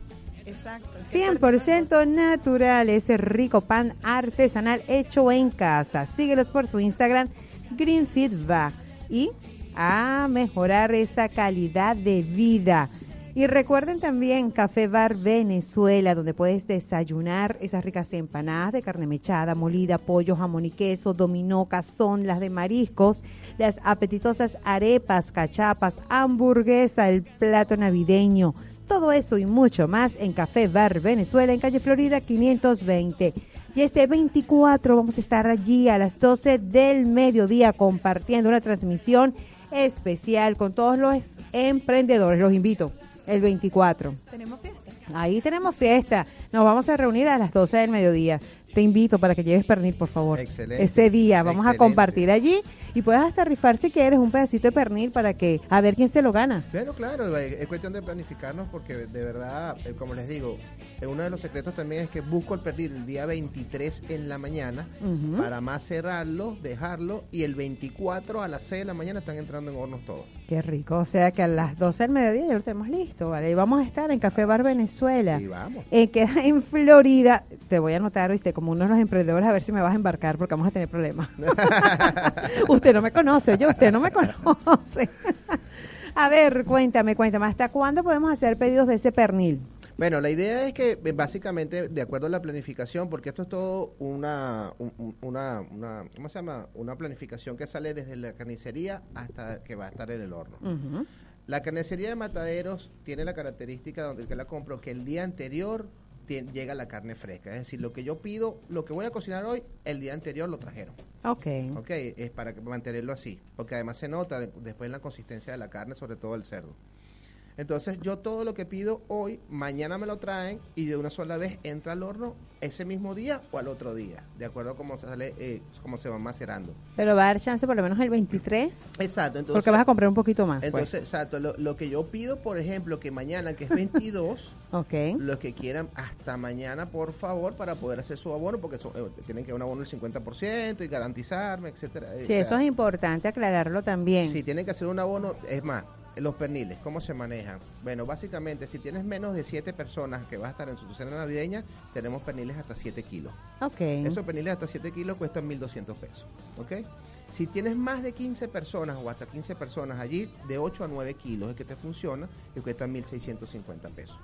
Speaker 2: Exacto.
Speaker 1: 100% natural, ese rico pan artesanal hecho en casa. Síguelos por su Instagram, GreenFeedBack. Y a mejorar esa calidad de vida. Y recuerden también Café Bar Venezuela, donde puedes desayunar esas ricas empanadas de carne mechada, molida, pollo, jamón y queso, dominó, cazón, las de mariscos, las apetitosas arepas, cachapas, hamburguesa, el plato navideño. Todo eso y mucho más en Café Bar Venezuela, en calle Florida 520. Y este 24 vamos a estar allí a las 12 del mediodía compartiendo una transmisión especial con todos los emprendedores. Los invito el 24.
Speaker 2: Tenemos fiesta.
Speaker 1: Ahí tenemos fiesta. Nos vamos a reunir a las 12 del mediodía. Te invito para que lleves pernil, por favor.
Speaker 3: Excelente.
Speaker 1: Ese día vamos a compartir allí y puedes hasta rifar si quieres un pedacito de pernil para que a ver quién se lo gana.
Speaker 3: Bueno, claro, es cuestión de planificarnos porque de verdad, eh, como les digo, uno de los secretos también es que busco el pernil el día 23 en la mañana para más cerrarlo, dejarlo y el 24 a las 6 de la mañana están entrando en hornos todos.
Speaker 1: Qué rico. O sea que a las 12 del mediodía ya lo tenemos listo, ¿vale? Y vamos a estar en Café Bar Venezuela.
Speaker 3: Y vamos.
Speaker 1: Eh, queda en Florida. Te voy a anotar, viste, como uno de los emprendedores, a ver si me vas a embarcar porque vamos a tener problemas. <laughs> usted no me conoce, yo, usted no me conoce. a ver, cuéntame, cuéntame, ¿hasta cuándo podemos hacer pedidos de ese pernil?
Speaker 3: Bueno, la idea es que eh, básicamente, de acuerdo a la planificación, porque esto es todo una, un- un- una, una, ¿cómo se llama? Una planificación que sale desde la carnicería hasta que va a estar en el horno. La carnicería de Mataderos tiene la característica donde el que la compro que el día anterior llega la carne fresca. Es decir, lo que yo pido, lo que voy a cocinar hoy, el día anterior lo trajeron.
Speaker 1: Ok.
Speaker 3: Ok, es para mantenerlo así. Porque además se nota de- después la consistencia de la carne, sobre todo el cerdo. Entonces yo todo lo que pido hoy, mañana me lo traen y de una sola vez entra al horno ese mismo día o al otro día, de acuerdo a cómo sale, eh, cómo se va macerando.
Speaker 1: Pero va a dar chance por lo menos el 23.
Speaker 3: Exacto, entonces...
Speaker 1: porque vas a comprar un poquito más.
Speaker 3: Entonces,
Speaker 1: pues.
Speaker 3: exacto, lo, lo que yo pido, por ejemplo, que mañana, que es 22, <laughs>
Speaker 1: Ok.
Speaker 3: los que quieran hasta mañana, por favor, para poder hacer su abono, porque son- eh, tienen que un abono del 50% y garantizarme, etcétera.
Speaker 1: Sí, eso es importante aclararlo también.
Speaker 3: Si tienen que hacer un abono, es más, los perniles, ¿cómo se manejan? Bueno, básicamente, si tienes menos de 7 personas que vas a estar en su cena navideña, tenemos perniles hasta 7 kilos.
Speaker 1: Ok.
Speaker 3: Esos perniles hasta 7 kilos cuestan 1.200 pesos, ¿ok? Si tienes más de 15 personas o hasta 15 personas allí, de 8 a 9 kilos es que te funciona y cuestan 1.650 pesos.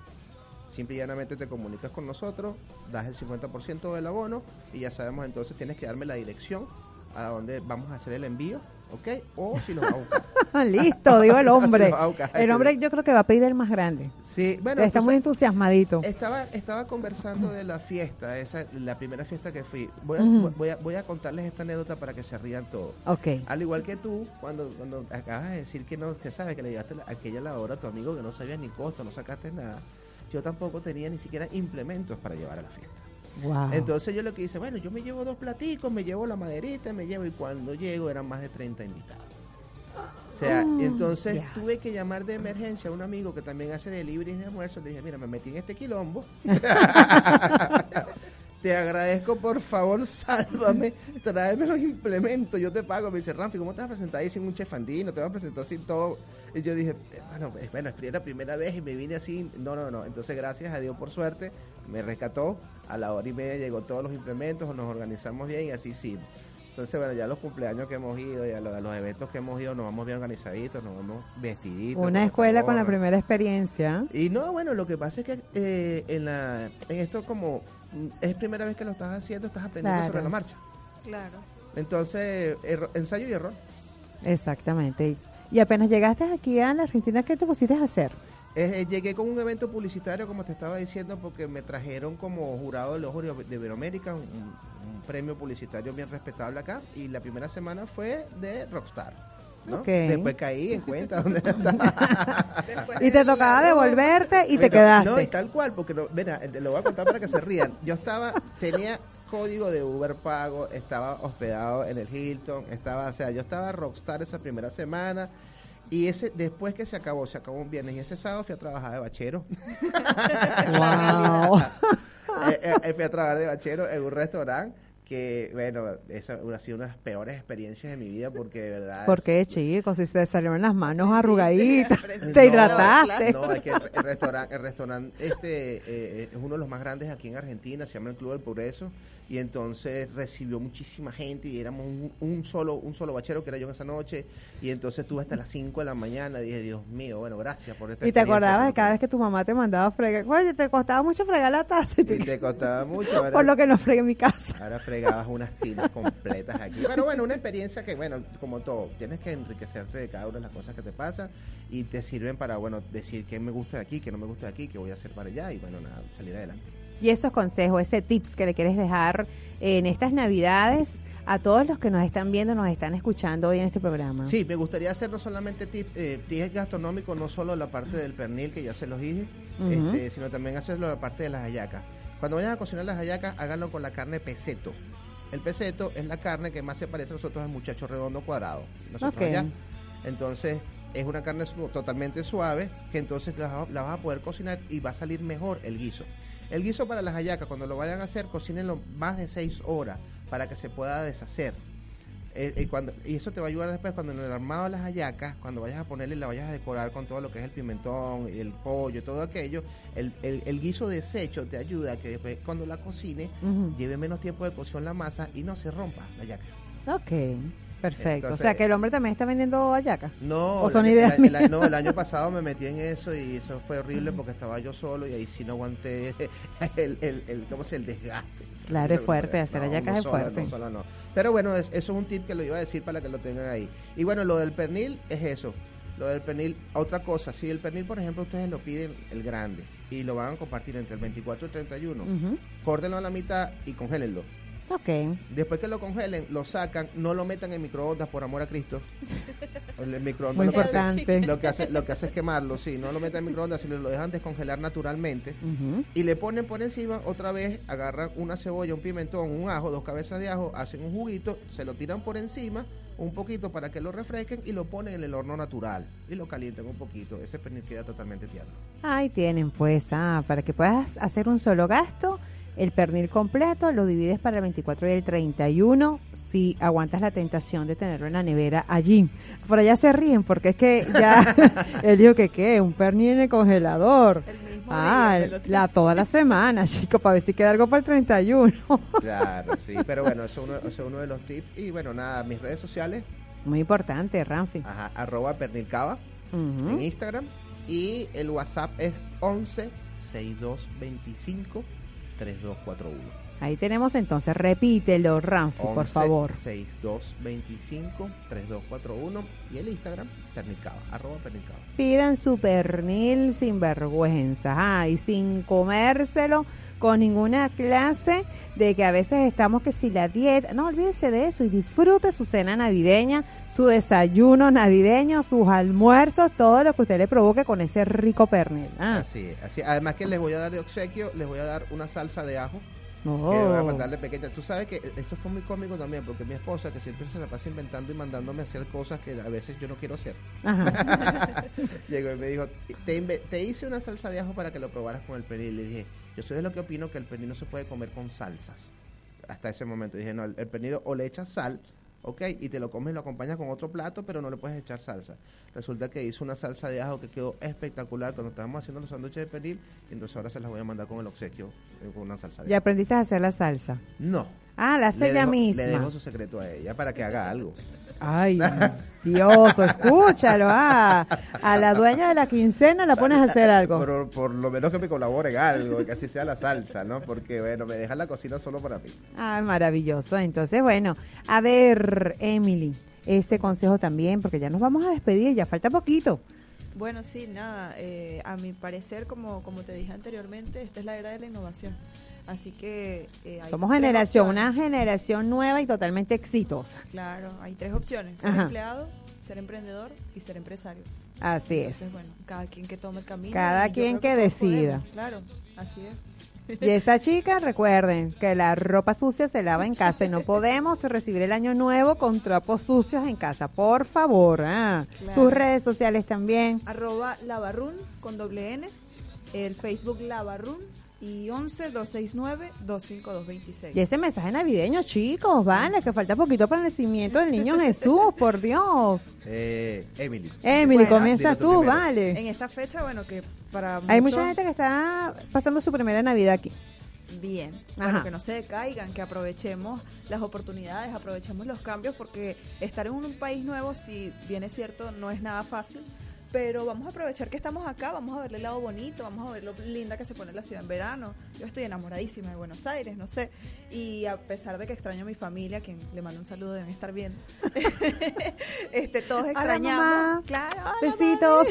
Speaker 3: Simple y llanamente te comunicas con nosotros, das el 50% del abono y ya sabemos entonces tienes que darme la dirección a donde vamos a hacer el envío, ¿ok? O si los va a buscar. <laughs>
Speaker 1: Listo, digo el <laughs> hombre.
Speaker 3: Lo.
Speaker 1: El hombre yo creo que va a pedir el más grande.
Speaker 3: Sí, bueno,
Speaker 1: Está muy entusiasmadito.
Speaker 3: Estaba, estaba conversando de la fiesta, esa, la primera fiesta que fui. Voy a, voy, a, voy a contarles esta anécdota para que se rían todos.
Speaker 1: Ok.
Speaker 3: Al igual que tú, cuando, cuando acabas de decir que no, que sabes que le llevaste la- aquella lavadora a tu amigo que no sabías ni costo, no sacaste nada. Yo tampoco tenía ni siquiera implementos para llevar a la fiesta.
Speaker 1: Wow.
Speaker 3: Entonces yo lo que hice, bueno, yo me llevo dos platicos, me llevo la maderita, me llevo y cuando llego eran más de 30 invitados. O sea,
Speaker 1: Oh,
Speaker 3: entonces
Speaker 1: yes.
Speaker 3: tuve que llamar de emergencia a un amigo que también hace deliveries de almuerzo. Le dije, mira, me metí en este quilombo. <laughs> te agradezco, por favor, <laughs> sálvame, tráeme los implementos, yo te pago. Me dice, Ramfi, ¿cómo te vas a presentar ahí sin un chef andino? ¿Te vas a presentar sin todo? Y yo dije, "Eh, bueno, pues, bueno, es la primera vez y me vine así. No, no, no. Entonces, gracias a Dios, por suerte, me rescató. A la hora y media llegó todos los implementos, nos organizamos bien y así sí. Entonces, bueno, ya los cumpleaños que hemos ido, ya los, los eventos que hemos ido, nos vamos bien organizaditos, nos vamos vestiditos.
Speaker 1: Una escuela con la primera experiencia.
Speaker 3: Y no, bueno, lo que pasa es que eh, en, la, en esto como es primera vez que lo estás haciendo, estás aprendiendo
Speaker 1: Claro.
Speaker 3: sobre la marcha.
Speaker 2: Claro.
Speaker 3: Entonces, erro- ensayo y error.
Speaker 1: Exactamente. Y apenas llegaste aquí a la Argentina, ¿qué te pusiste a hacer?
Speaker 3: Eh, eh, llegué con un evento publicitario, como te estaba diciendo, porque me trajeron como jurado de los Oro de Iberoamérica, un, un premio publicitario bien respetable acá, y la primera semana fue de Rockstar. Después caí en cuenta <laughs> dónde estaba.
Speaker 1: Y te tocaba devolverte y te quedaste.
Speaker 3: No, y tal cual, porque no, ven, lo voy a contar para que se rían. Yo estaba, tenía código de Uber pago, estaba hospedado en el Hilton, estaba, o sea, yo estaba rockstar esa primera semana. Y ese después que se acabó, se acabó un viernes y ese sábado fui a trabajar de bachero. <laughs>
Speaker 1: Wow. <laughs>
Speaker 3: Eh, eh, eh, fui a trabajar de bachero en un restaurante que, bueno, esa ha sido una de las peores experiencias de mi vida porque de verdad...
Speaker 1: ¿Por qué, chicos? Si te salieron las manos arrugaditas, <laughs>
Speaker 3: no,
Speaker 1: te hidrataste.
Speaker 3: No, es que el, el restaurante, el restaurante este eh, es uno de los más grandes aquí en Argentina, se llama el Club del Progreso, y entonces recibió muchísima gente y éramos un, un solo un solo bachero que era yo en esa noche, y entonces estuve hasta las 5 de la mañana, dije, Dios mío, bueno, gracias por esta
Speaker 1: Y te acordabas de cada vez que tu mamá te mandaba a fregar. Oye, te costaba mucho fregar la taza. Y
Speaker 3: te costaba mucho. <laughs> ahora-
Speaker 1: Por lo que no fregué en mi casa.
Speaker 3: Ahora fregabas unas tinas completas aquí. Pero bueno, una experiencia que, bueno, como todo, tienes que enriquecerte de cada una de las cosas que te pasan y te sirven para, bueno, decir qué me gusta de aquí, qué no me gusta de aquí, qué voy a hacer para allá y, bueno, nada, salir adelante.
Speaker 1: Y esos consejos, ese tips que le quieres dejar en estas navidades a todos los que nos están viendo, nos están escuchando hoy en este programa.
Speaker 3: Sí, me gustaría hacer no solamente tips eh, tips gastronómicos, no solo la parte del pernil, que ya se los dije,
Speaker 1: Ujú.
Speaker 3: este, sino también hacerlo la parte de las hallacas. Cuando vayan a cocinar las hallacas, háganlo con la carne peseto. El peseto es la carne que más se parece a nosotros al muchacho redondo cuadrado. Nosotros
Speaker 1: Ok.
Speaker 3: allá. Entonces, es una carne su- totalmente suave que entonces la vas a poder cocinar y va a salir mejor el guiso. El guiso para las hallacas, cuando lo vayan a hacer, cocínenlo más de 6 horas para que se pueda deshacer. Eh, eh, cuando, y eso te va a ayudar después cuando en el armado de las hallacas, cuando vayas a ponerle, la vayas a decorar con todo lo que es el pimentón, el pollo, todo aquello, el, el, el guiso deshecho te ayuda a que después cuando la cocine lleve menos tiempo de cocción la masa y no se rompa la hallaca.
Speaker 1: Ok, perfecto.
Speaker 3: Entonces-
Speaker 1: o sea que el hombre también está vendiendo hallacas.
Speaker 3: No,
Speaker 1: ¿O son
Speaker 3: el-
Speaker 1: ideas
Speaker 3: no, el año pasado me metí en eso y eso fue horrible porque estaba yo solo y ahí sí no aguanté <laughs> el, el, el, ¿cómo se el desgaste.
Speaker 1: Claro, es fuerte, hacer
Speaker 3: No,
Speaker 1: es fuerte.
Speaker 3: no, no. Pero bueno, es- eso es un tip que lo iba a decir para que lo tengan ahí. Y bueno, lo del pernil es eso. Lo del pernil, otra cosa, si el pernil, por ejemplo, ustedes lo piden el grande y lo van a compartir entre el 24 y el 31,
Speaker 1: Ujú.
Speaker 3: córtenlo a la mitad y congélenlo.
Speaker 1: Ok.
Speaker 3: Después que lo congelen, lo sacan, no lo metan en microondas por amor a Cristo. <laughs> El microondas
Speaker 1: Muy
Speaker 3: lo que, hace, lo, que hace, lo que hace es quemarlo, sí, no lo metan en microondas, sino lo dejan descongelar naturalmente. Y le ponen por encima, otra vez, agarran una cebolla, un pimentón, un ajo, dos cabezas de ajo, hacen un juguito, se lo tiran por encima, un poquito para que lo refresquen y lo ponen en el horno natural. Y lo calientan un poquito. Ese pernil queda totalmente tierno.
Speaker 1: Ahí tienen pues, ah, para que puedas hacer un solo gasto, el pernil completo lo divides para el 24 y el 31 si aguantas la tentación de tenerlo en la nevera allí. Por allá se ríen porque es que ya <laughs> <laughs> él dijo que qué, un pernil en el congelador. Ah,
Speaker 2: día, me lo
Speaker 1: la toda la semana, <laughs> chico, para ver si queda algo para el 31.
Speaker 3: Claro, sí. Pero bueno, eso es uno, eso es uno de los tips. Y bueno, nada, mis redes sociales,
Speaker 1: Muy importante, Ramfi.
Speaker 3: ajá, arroba pernilcava. En Instagram y el WhatsApp es 11 6225 3241.
Speaker 1: Ahí tenemos entonces, repítelo, Ranfi, por favor.
Speaker 3: 6225-3241 y el Instagram, pernicaba, arroba pernicaba.
Speaker 1: Pidan su pernil sin vergüenza, ah, y sin comérselo con ninguna clase de que a veces estamos que si la dieta, no olvídese de eso y disfrute su cena navideña, su desayuno navideño, sus almuerzos, todo lo que usted le provoque con ese rico pernil. Ah.
Speaker 3: Así, así. Además que les voy a dar de obsequio, les voy a dar una salsa de ajo
Speaker 1: Oh.
Speaker 3: que voy a mandarle pequeña. Tú sabes que esto fue muy cómico también, porque mi esposa, que siempre se la pasa inventando y mandándome a hacer cosas que a veces yo no quiero hacer, <laughs> llegó y me dijo: te, hice una salsa de ajo para que lo probaras con el pernil. Le dije: Yo soy de lo que opino que el pernil no se puede comer con salsas. Hasta ese momento dije: No, el, el pernil o le echas sal. Ok, y te lo comes y lo acompañas con otro plato, pero no le puedes echar salsa. Resulta que hizo una salsa de ajo que quedó espectacular cuando estábamos haciendo los sándwiches de pernil, y entonces ahora se las voy a mandar con el obsequio, eh, con una salsa de
Speaker 1: ¿Ya aprendiste a hacer la salsa?
Speaker 3: No.
Speaker 1: Ah, la hace ella misma.
Speaker 3: Le dejo su secreto a ella para que haga algo.
Speaker 1: Ay, Dios, escúchalo. Ah, a la dueña de la quincena la pones a hacer algo.
Speaker 3: Por, por lo menos que me colabore en algo, que así sea la salsa, ¿no? Porque, bueno, me dejan la cocina solo para mí.
Speaker 1: Ah, maravilloso. Entonces, bueno, a ver, Emily, ese consejo también, porque ya nos vamos a despedir, ya falta poquito.
Speaker 2: Bueno, sí, nada, eh, a mi parecer, como, como te dije anteriormente, esta es la era de la innovación. Así que... eh, hay
Speaker 1: Somos generación,
Speaker 2: opciones.
Speaker 1: una generación nueva y totalmente exitosa.
Speaker 2: Claro, hay tres opciones, ser
Speaker 1: Ajá.
Speaker 2: empleado, ser emprendedor y ser empresario.
Speaker 1: Así es.
Speaker 2: Bueno, cada quien que tome el camino.
Speaker 1: Cada quien que decida.
Speaker 2: podemos, Claro, así es. <laughs>
Speaker 1: Y esa chica, recuerden que la ropa sucia se lava en casa y no podemos recibir el año nuevo con trapos sucios en casa. Por favor, ah.
Speaker 2: Claro.
Speaker 1: tus redes sociales también.
Speaker 2: Arroba Lavarrun con doble N, el Facebook Lavarrun y 11 269 25226.
Speaker 1: Y ese mensaje navideño, chicos, vale, que falta poquito para el nacimiento del niño Jesús, por Dios.
Speaker 3: Eh, Emily.
Speaker 1: Emily,
Speaker 2: Bueno,
Speaker 1: comienza
Speaker 3: tú
Speaker 1: vale.
Speaker 2: En esta fecha, bueno, que para
Speaker 1: Hay
Speaker 2: muchos-
Speaker 1: mucha gente que está pasando su primera Navidad aquí.
Speaker 2: Bien,
Speaker 1: Ajá.
Speaker 2: bueno, que no se decaigan, que aprovechemos las oportunidades, aprovechemos los cambios, porque estar en un país nuevo, si bien es cierto, no es nada fácil, pero vamos a aprovechar que estamos acá, vamos a ver el lado bonito, vamos a ver lo linda que se pone la ciudad en verano. Yo estoy enamoradísima de Buenos Aires, no sé, y a pesar de que extraño a mi familia, quien le mando un saludo, deben estar bien. <laughs> este, todos extrañamos,
Speaker 1: mamá.
Speaker 2: claro, hola,
Speaker 1: Besitos.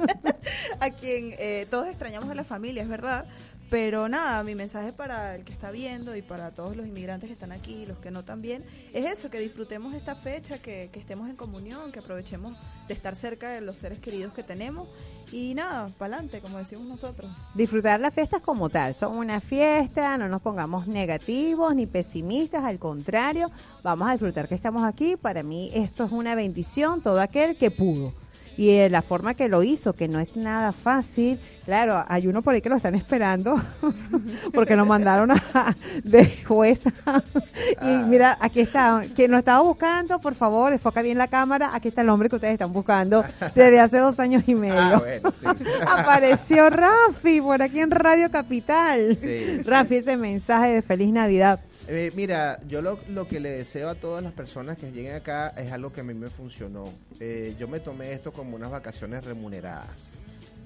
Speaker 1: <laughs>
Speaker 2: a quien eh, todos extrañamos a la familia, es verdad. Pero nada, mi mensaje para el que está viendo y para todos los inmigrantes que están aquí, los que no también, es eso, que disfrutemos esta fecha, que, que estemos en comunión, que aprovechemos de estar cerca de los seres queridos que tenemos y nada, para adelante, como decimos nosotros.
Speaker 1: Disfrutar las fiestas como tal. Son una fiesta, no nos pongamos negativos ni pesimistas, al contrario, vamos a disfrutar que estamos aquí. Para mí esto es una bendición, todo aquel que pudo. Y de la forma que lo hizo, que no es nada fácil. Claro, hay uno por ahí que lo están esperando, <laughs> porque nos mandaron a, de jueza. <laughs> y mira, aquí está, quien nos estaba buscando, por favor, enfoca bien la cámara. Aquí está el hombre que ustedes están buscando desde hace dos años y medio.
Speaker 3: Ah, bueno, sí. <laughs>
Speaker 1: Apareció Rafi por aquí en Radio Capital.
Speaker 3: Sí.
Speaker 1: Rafi, ese mensaje de feliz Navidad.
Speaker 3: Eh, mira, yo lo, lo que le deseo a todas las personas que lleguen acá es algo que a mí me funcionó. Eh, yo me tomé esto como unas vacaciones remuneradas.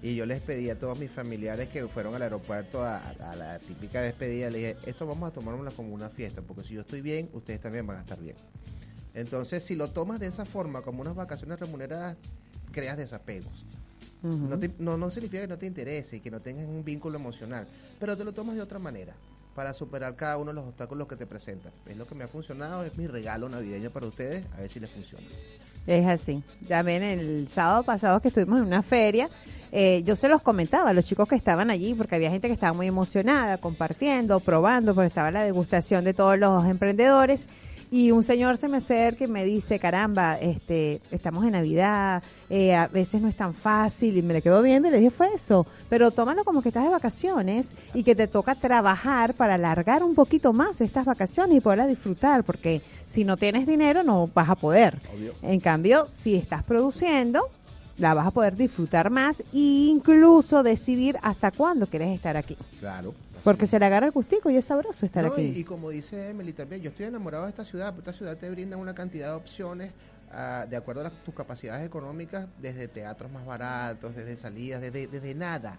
Speaker 3: Y yo les pedí a todos mis familiares que fueron al aeropuerto a, a la típica despedida, le dije, esto vamos a tomárnosla como una fiesta, porque si yo estoy bien, ustedes también van a estar bien. Entonces, si lo tomas de esa forma, como unas vacaciones remuneradas, creas desapegos. no, te- no, no significa que no te interese y que no tengas un vínculo emocional, pero te lo tomas de otra manera para superar cada uno de los obstáculos que te presentan. Es lo que me ha funcionado, es mi regalo navideño para ustedes, a ver si les funciona.
Speaker 1: Es así. También el sábado pasado que estuvimos en una feria, eh, yo se los comentaba a los chicos que estaban allí, porque había gente que estaba muy emocionada, compartiendo, probando, porque estaba la degustación de todos los emprendedores. Y un señor se me acerca y me dice, caramba, este, estamos en Navidad, eh, a veces no es tan fácil. Y me le quedo viendo y le dije, fue eso. Pero tómalo como que estás de vacaciones y que te toca trabajar para alargar un poquito más estas vacaciones y poderlas disfrutar, porque si no tienes dinero no vas a poder. En cambio, si estás produciendo, la vas a poder disfrutar más e incluso decidir hasta cuándo quieres estar aquí.
Speaker 3: Claro.
Speaker 1: Porque se le agarra el gustico y es sabroso estar
Speaker 3: No,
Speaker 1: aquí.
Speaker 3: Y, y como dice Emily también, yo estoy enamorado de esta ciudad, porque esta ciudad te brinda una cantidad de opciones ah, de acuerdo a las- tus capacidades económicas, desde teatros más baratos, desde salidas, desde, desde nada.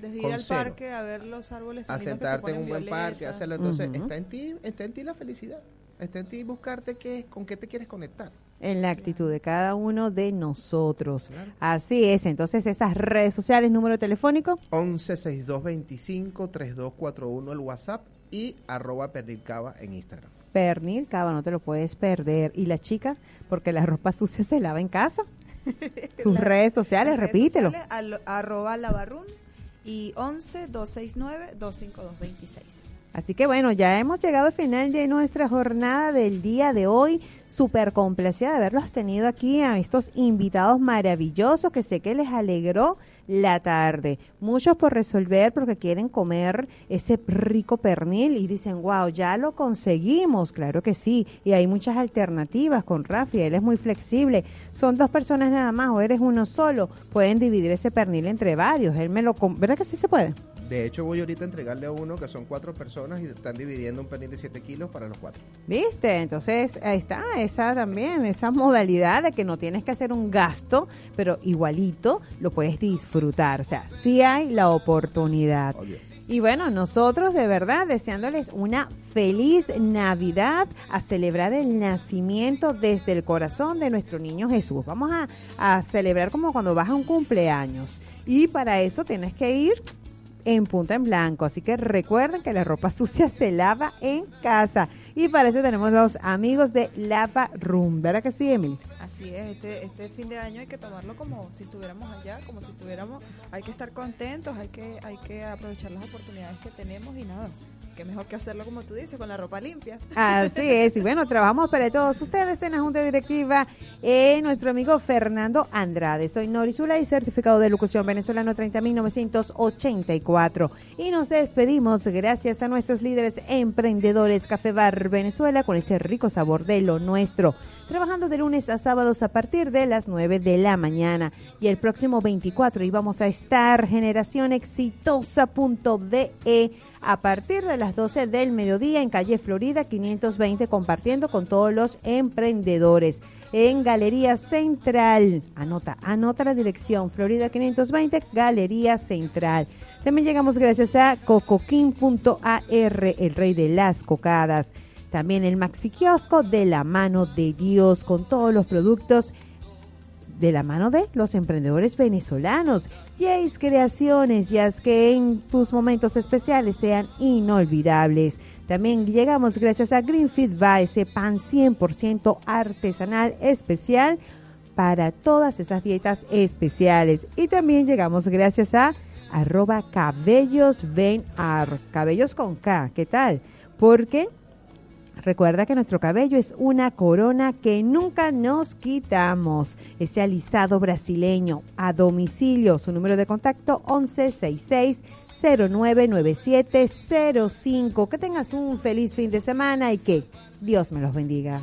Speaker 2: Desde ir al
Speaker 3: cero.
Speaker 2: parque a ver los árboles
Speaker 3: a sentarte en un buen parque, hacerlo. Entonces, está en ti, está en ti la felicidad. Está en ti buscarte qué, con qué te quieres conectar.
Speaker 1: En la actitud de cada uno de nosotros. Así es, entonces esas redes sociales, número telefónico.
Speaker 3: 11 62 25 3241 el WhatsApp y arroba pernilcava en Instagram.
Speaker 1: Pernil, cava, no te lo puedes perder. ¿Y la chica? Porque la ropa sucia se lava en casa. <laughs> Sus redes sociales,
Speaker 2: redes
Speaker 1: repítelo.
Speaker 2: sociales, al- arroba lavarrun y 11 269 25226.
Speaker 1: Así que bueno, ya hemos llegado al final de nuestra jornada del día de hoy. Súper complacida de haberlos tenido aquí a estos invitados maravillosos que sé que les alegró la tarde. Muchos por resolver porque quieren comer ese rico pernil y dicen, wow, ya lo conseguimos. Claro que sí. Y hay muchas alternativas con Rafi. Él es muy flexible. Son dos personas nada más o eres uno solo. Pueden dividir ese pernil entre varios. Él me lo... ¿Verdad que sí se puede?
Speaker 3: De hecho, voy ahorita a entregarle a uno que son cuatro personas y están dividiendo un pernil de 7 kilos para los cuatro.
Speaker 1: ¿Viste? Entonces, ahí está, esa también, esa modalidad de que no tienes que hacer un gasto, pero igualito lo puedes disfrutar. O sea, sí hay la oportunidad. Y bueno, nosotros de verdad deseándoles una feliz Navidad, a celebrar el nacimiento desde el corazón de nuestro niño Jesús. Vamos a, a celebrar como cuando vas a un cumpleaños. Y para eso tienes que ir en punta en blanco. Así que recuerden que la ropa <laughs> sucia se lava en casa. Y para eso tenemos los amigos de Lava Room. ¿Verdad que sí, Emily?
Speaker 2: Así es, este, este fin de año hay que tomarlo como si estuviéramos allá, como si estuviéramos, hay que estar contentos, hay que, hay que aprovechar las oportunidades que tenemos y nada, qué mejor que hacerlo como tú dices, con la ropa limpia.
Speaker 1: Así es, y bueno, trabajamos para todos ustedes en la Junta Directiva, eh, nuestro amigo Fernando Andrade. Soy Norizula y certificado de locución venezolano 30.984. Y nos despedimos gracias a nuestros líderes emprendedores Café Bar Venezuela con ese rico sabor de lo nuestro. Trabajando de lunes a sábados a partir de las 9 de la mañana. Y el próximo 24 íbamos a estar Generación Exitosa.de a partir de las 12 del mediodía en calle Florida 520 compartiendo con todos los emprendedores en Galería Central. Anota, anota la dirección Florida 520 Galería Central. También llegamos gracias a cocoquín.ar, el rey de las cocadas. También el Maxi Kiosco de la mano de Dios con todos los productos de la mano de los emprendedores venezolanos. Jace Creaciones, y haz que en tus momentos especiales sean inolvidables. También llegamos gracias a Greenfield Bar, ese pan 100% artesanal especial para todas esas dietas especiales. Y también llegamos gracias a arroba cabellos venar, cabellos con K, ¿qué tal? Porque Recuerda que nuestro cabello es una corona que nunca nos quitamos. Ese alisado brasileño a domicilio. Su número de contacto 1166 099705. Que tengas un feliz fin de semana y que Dios me los bendiga.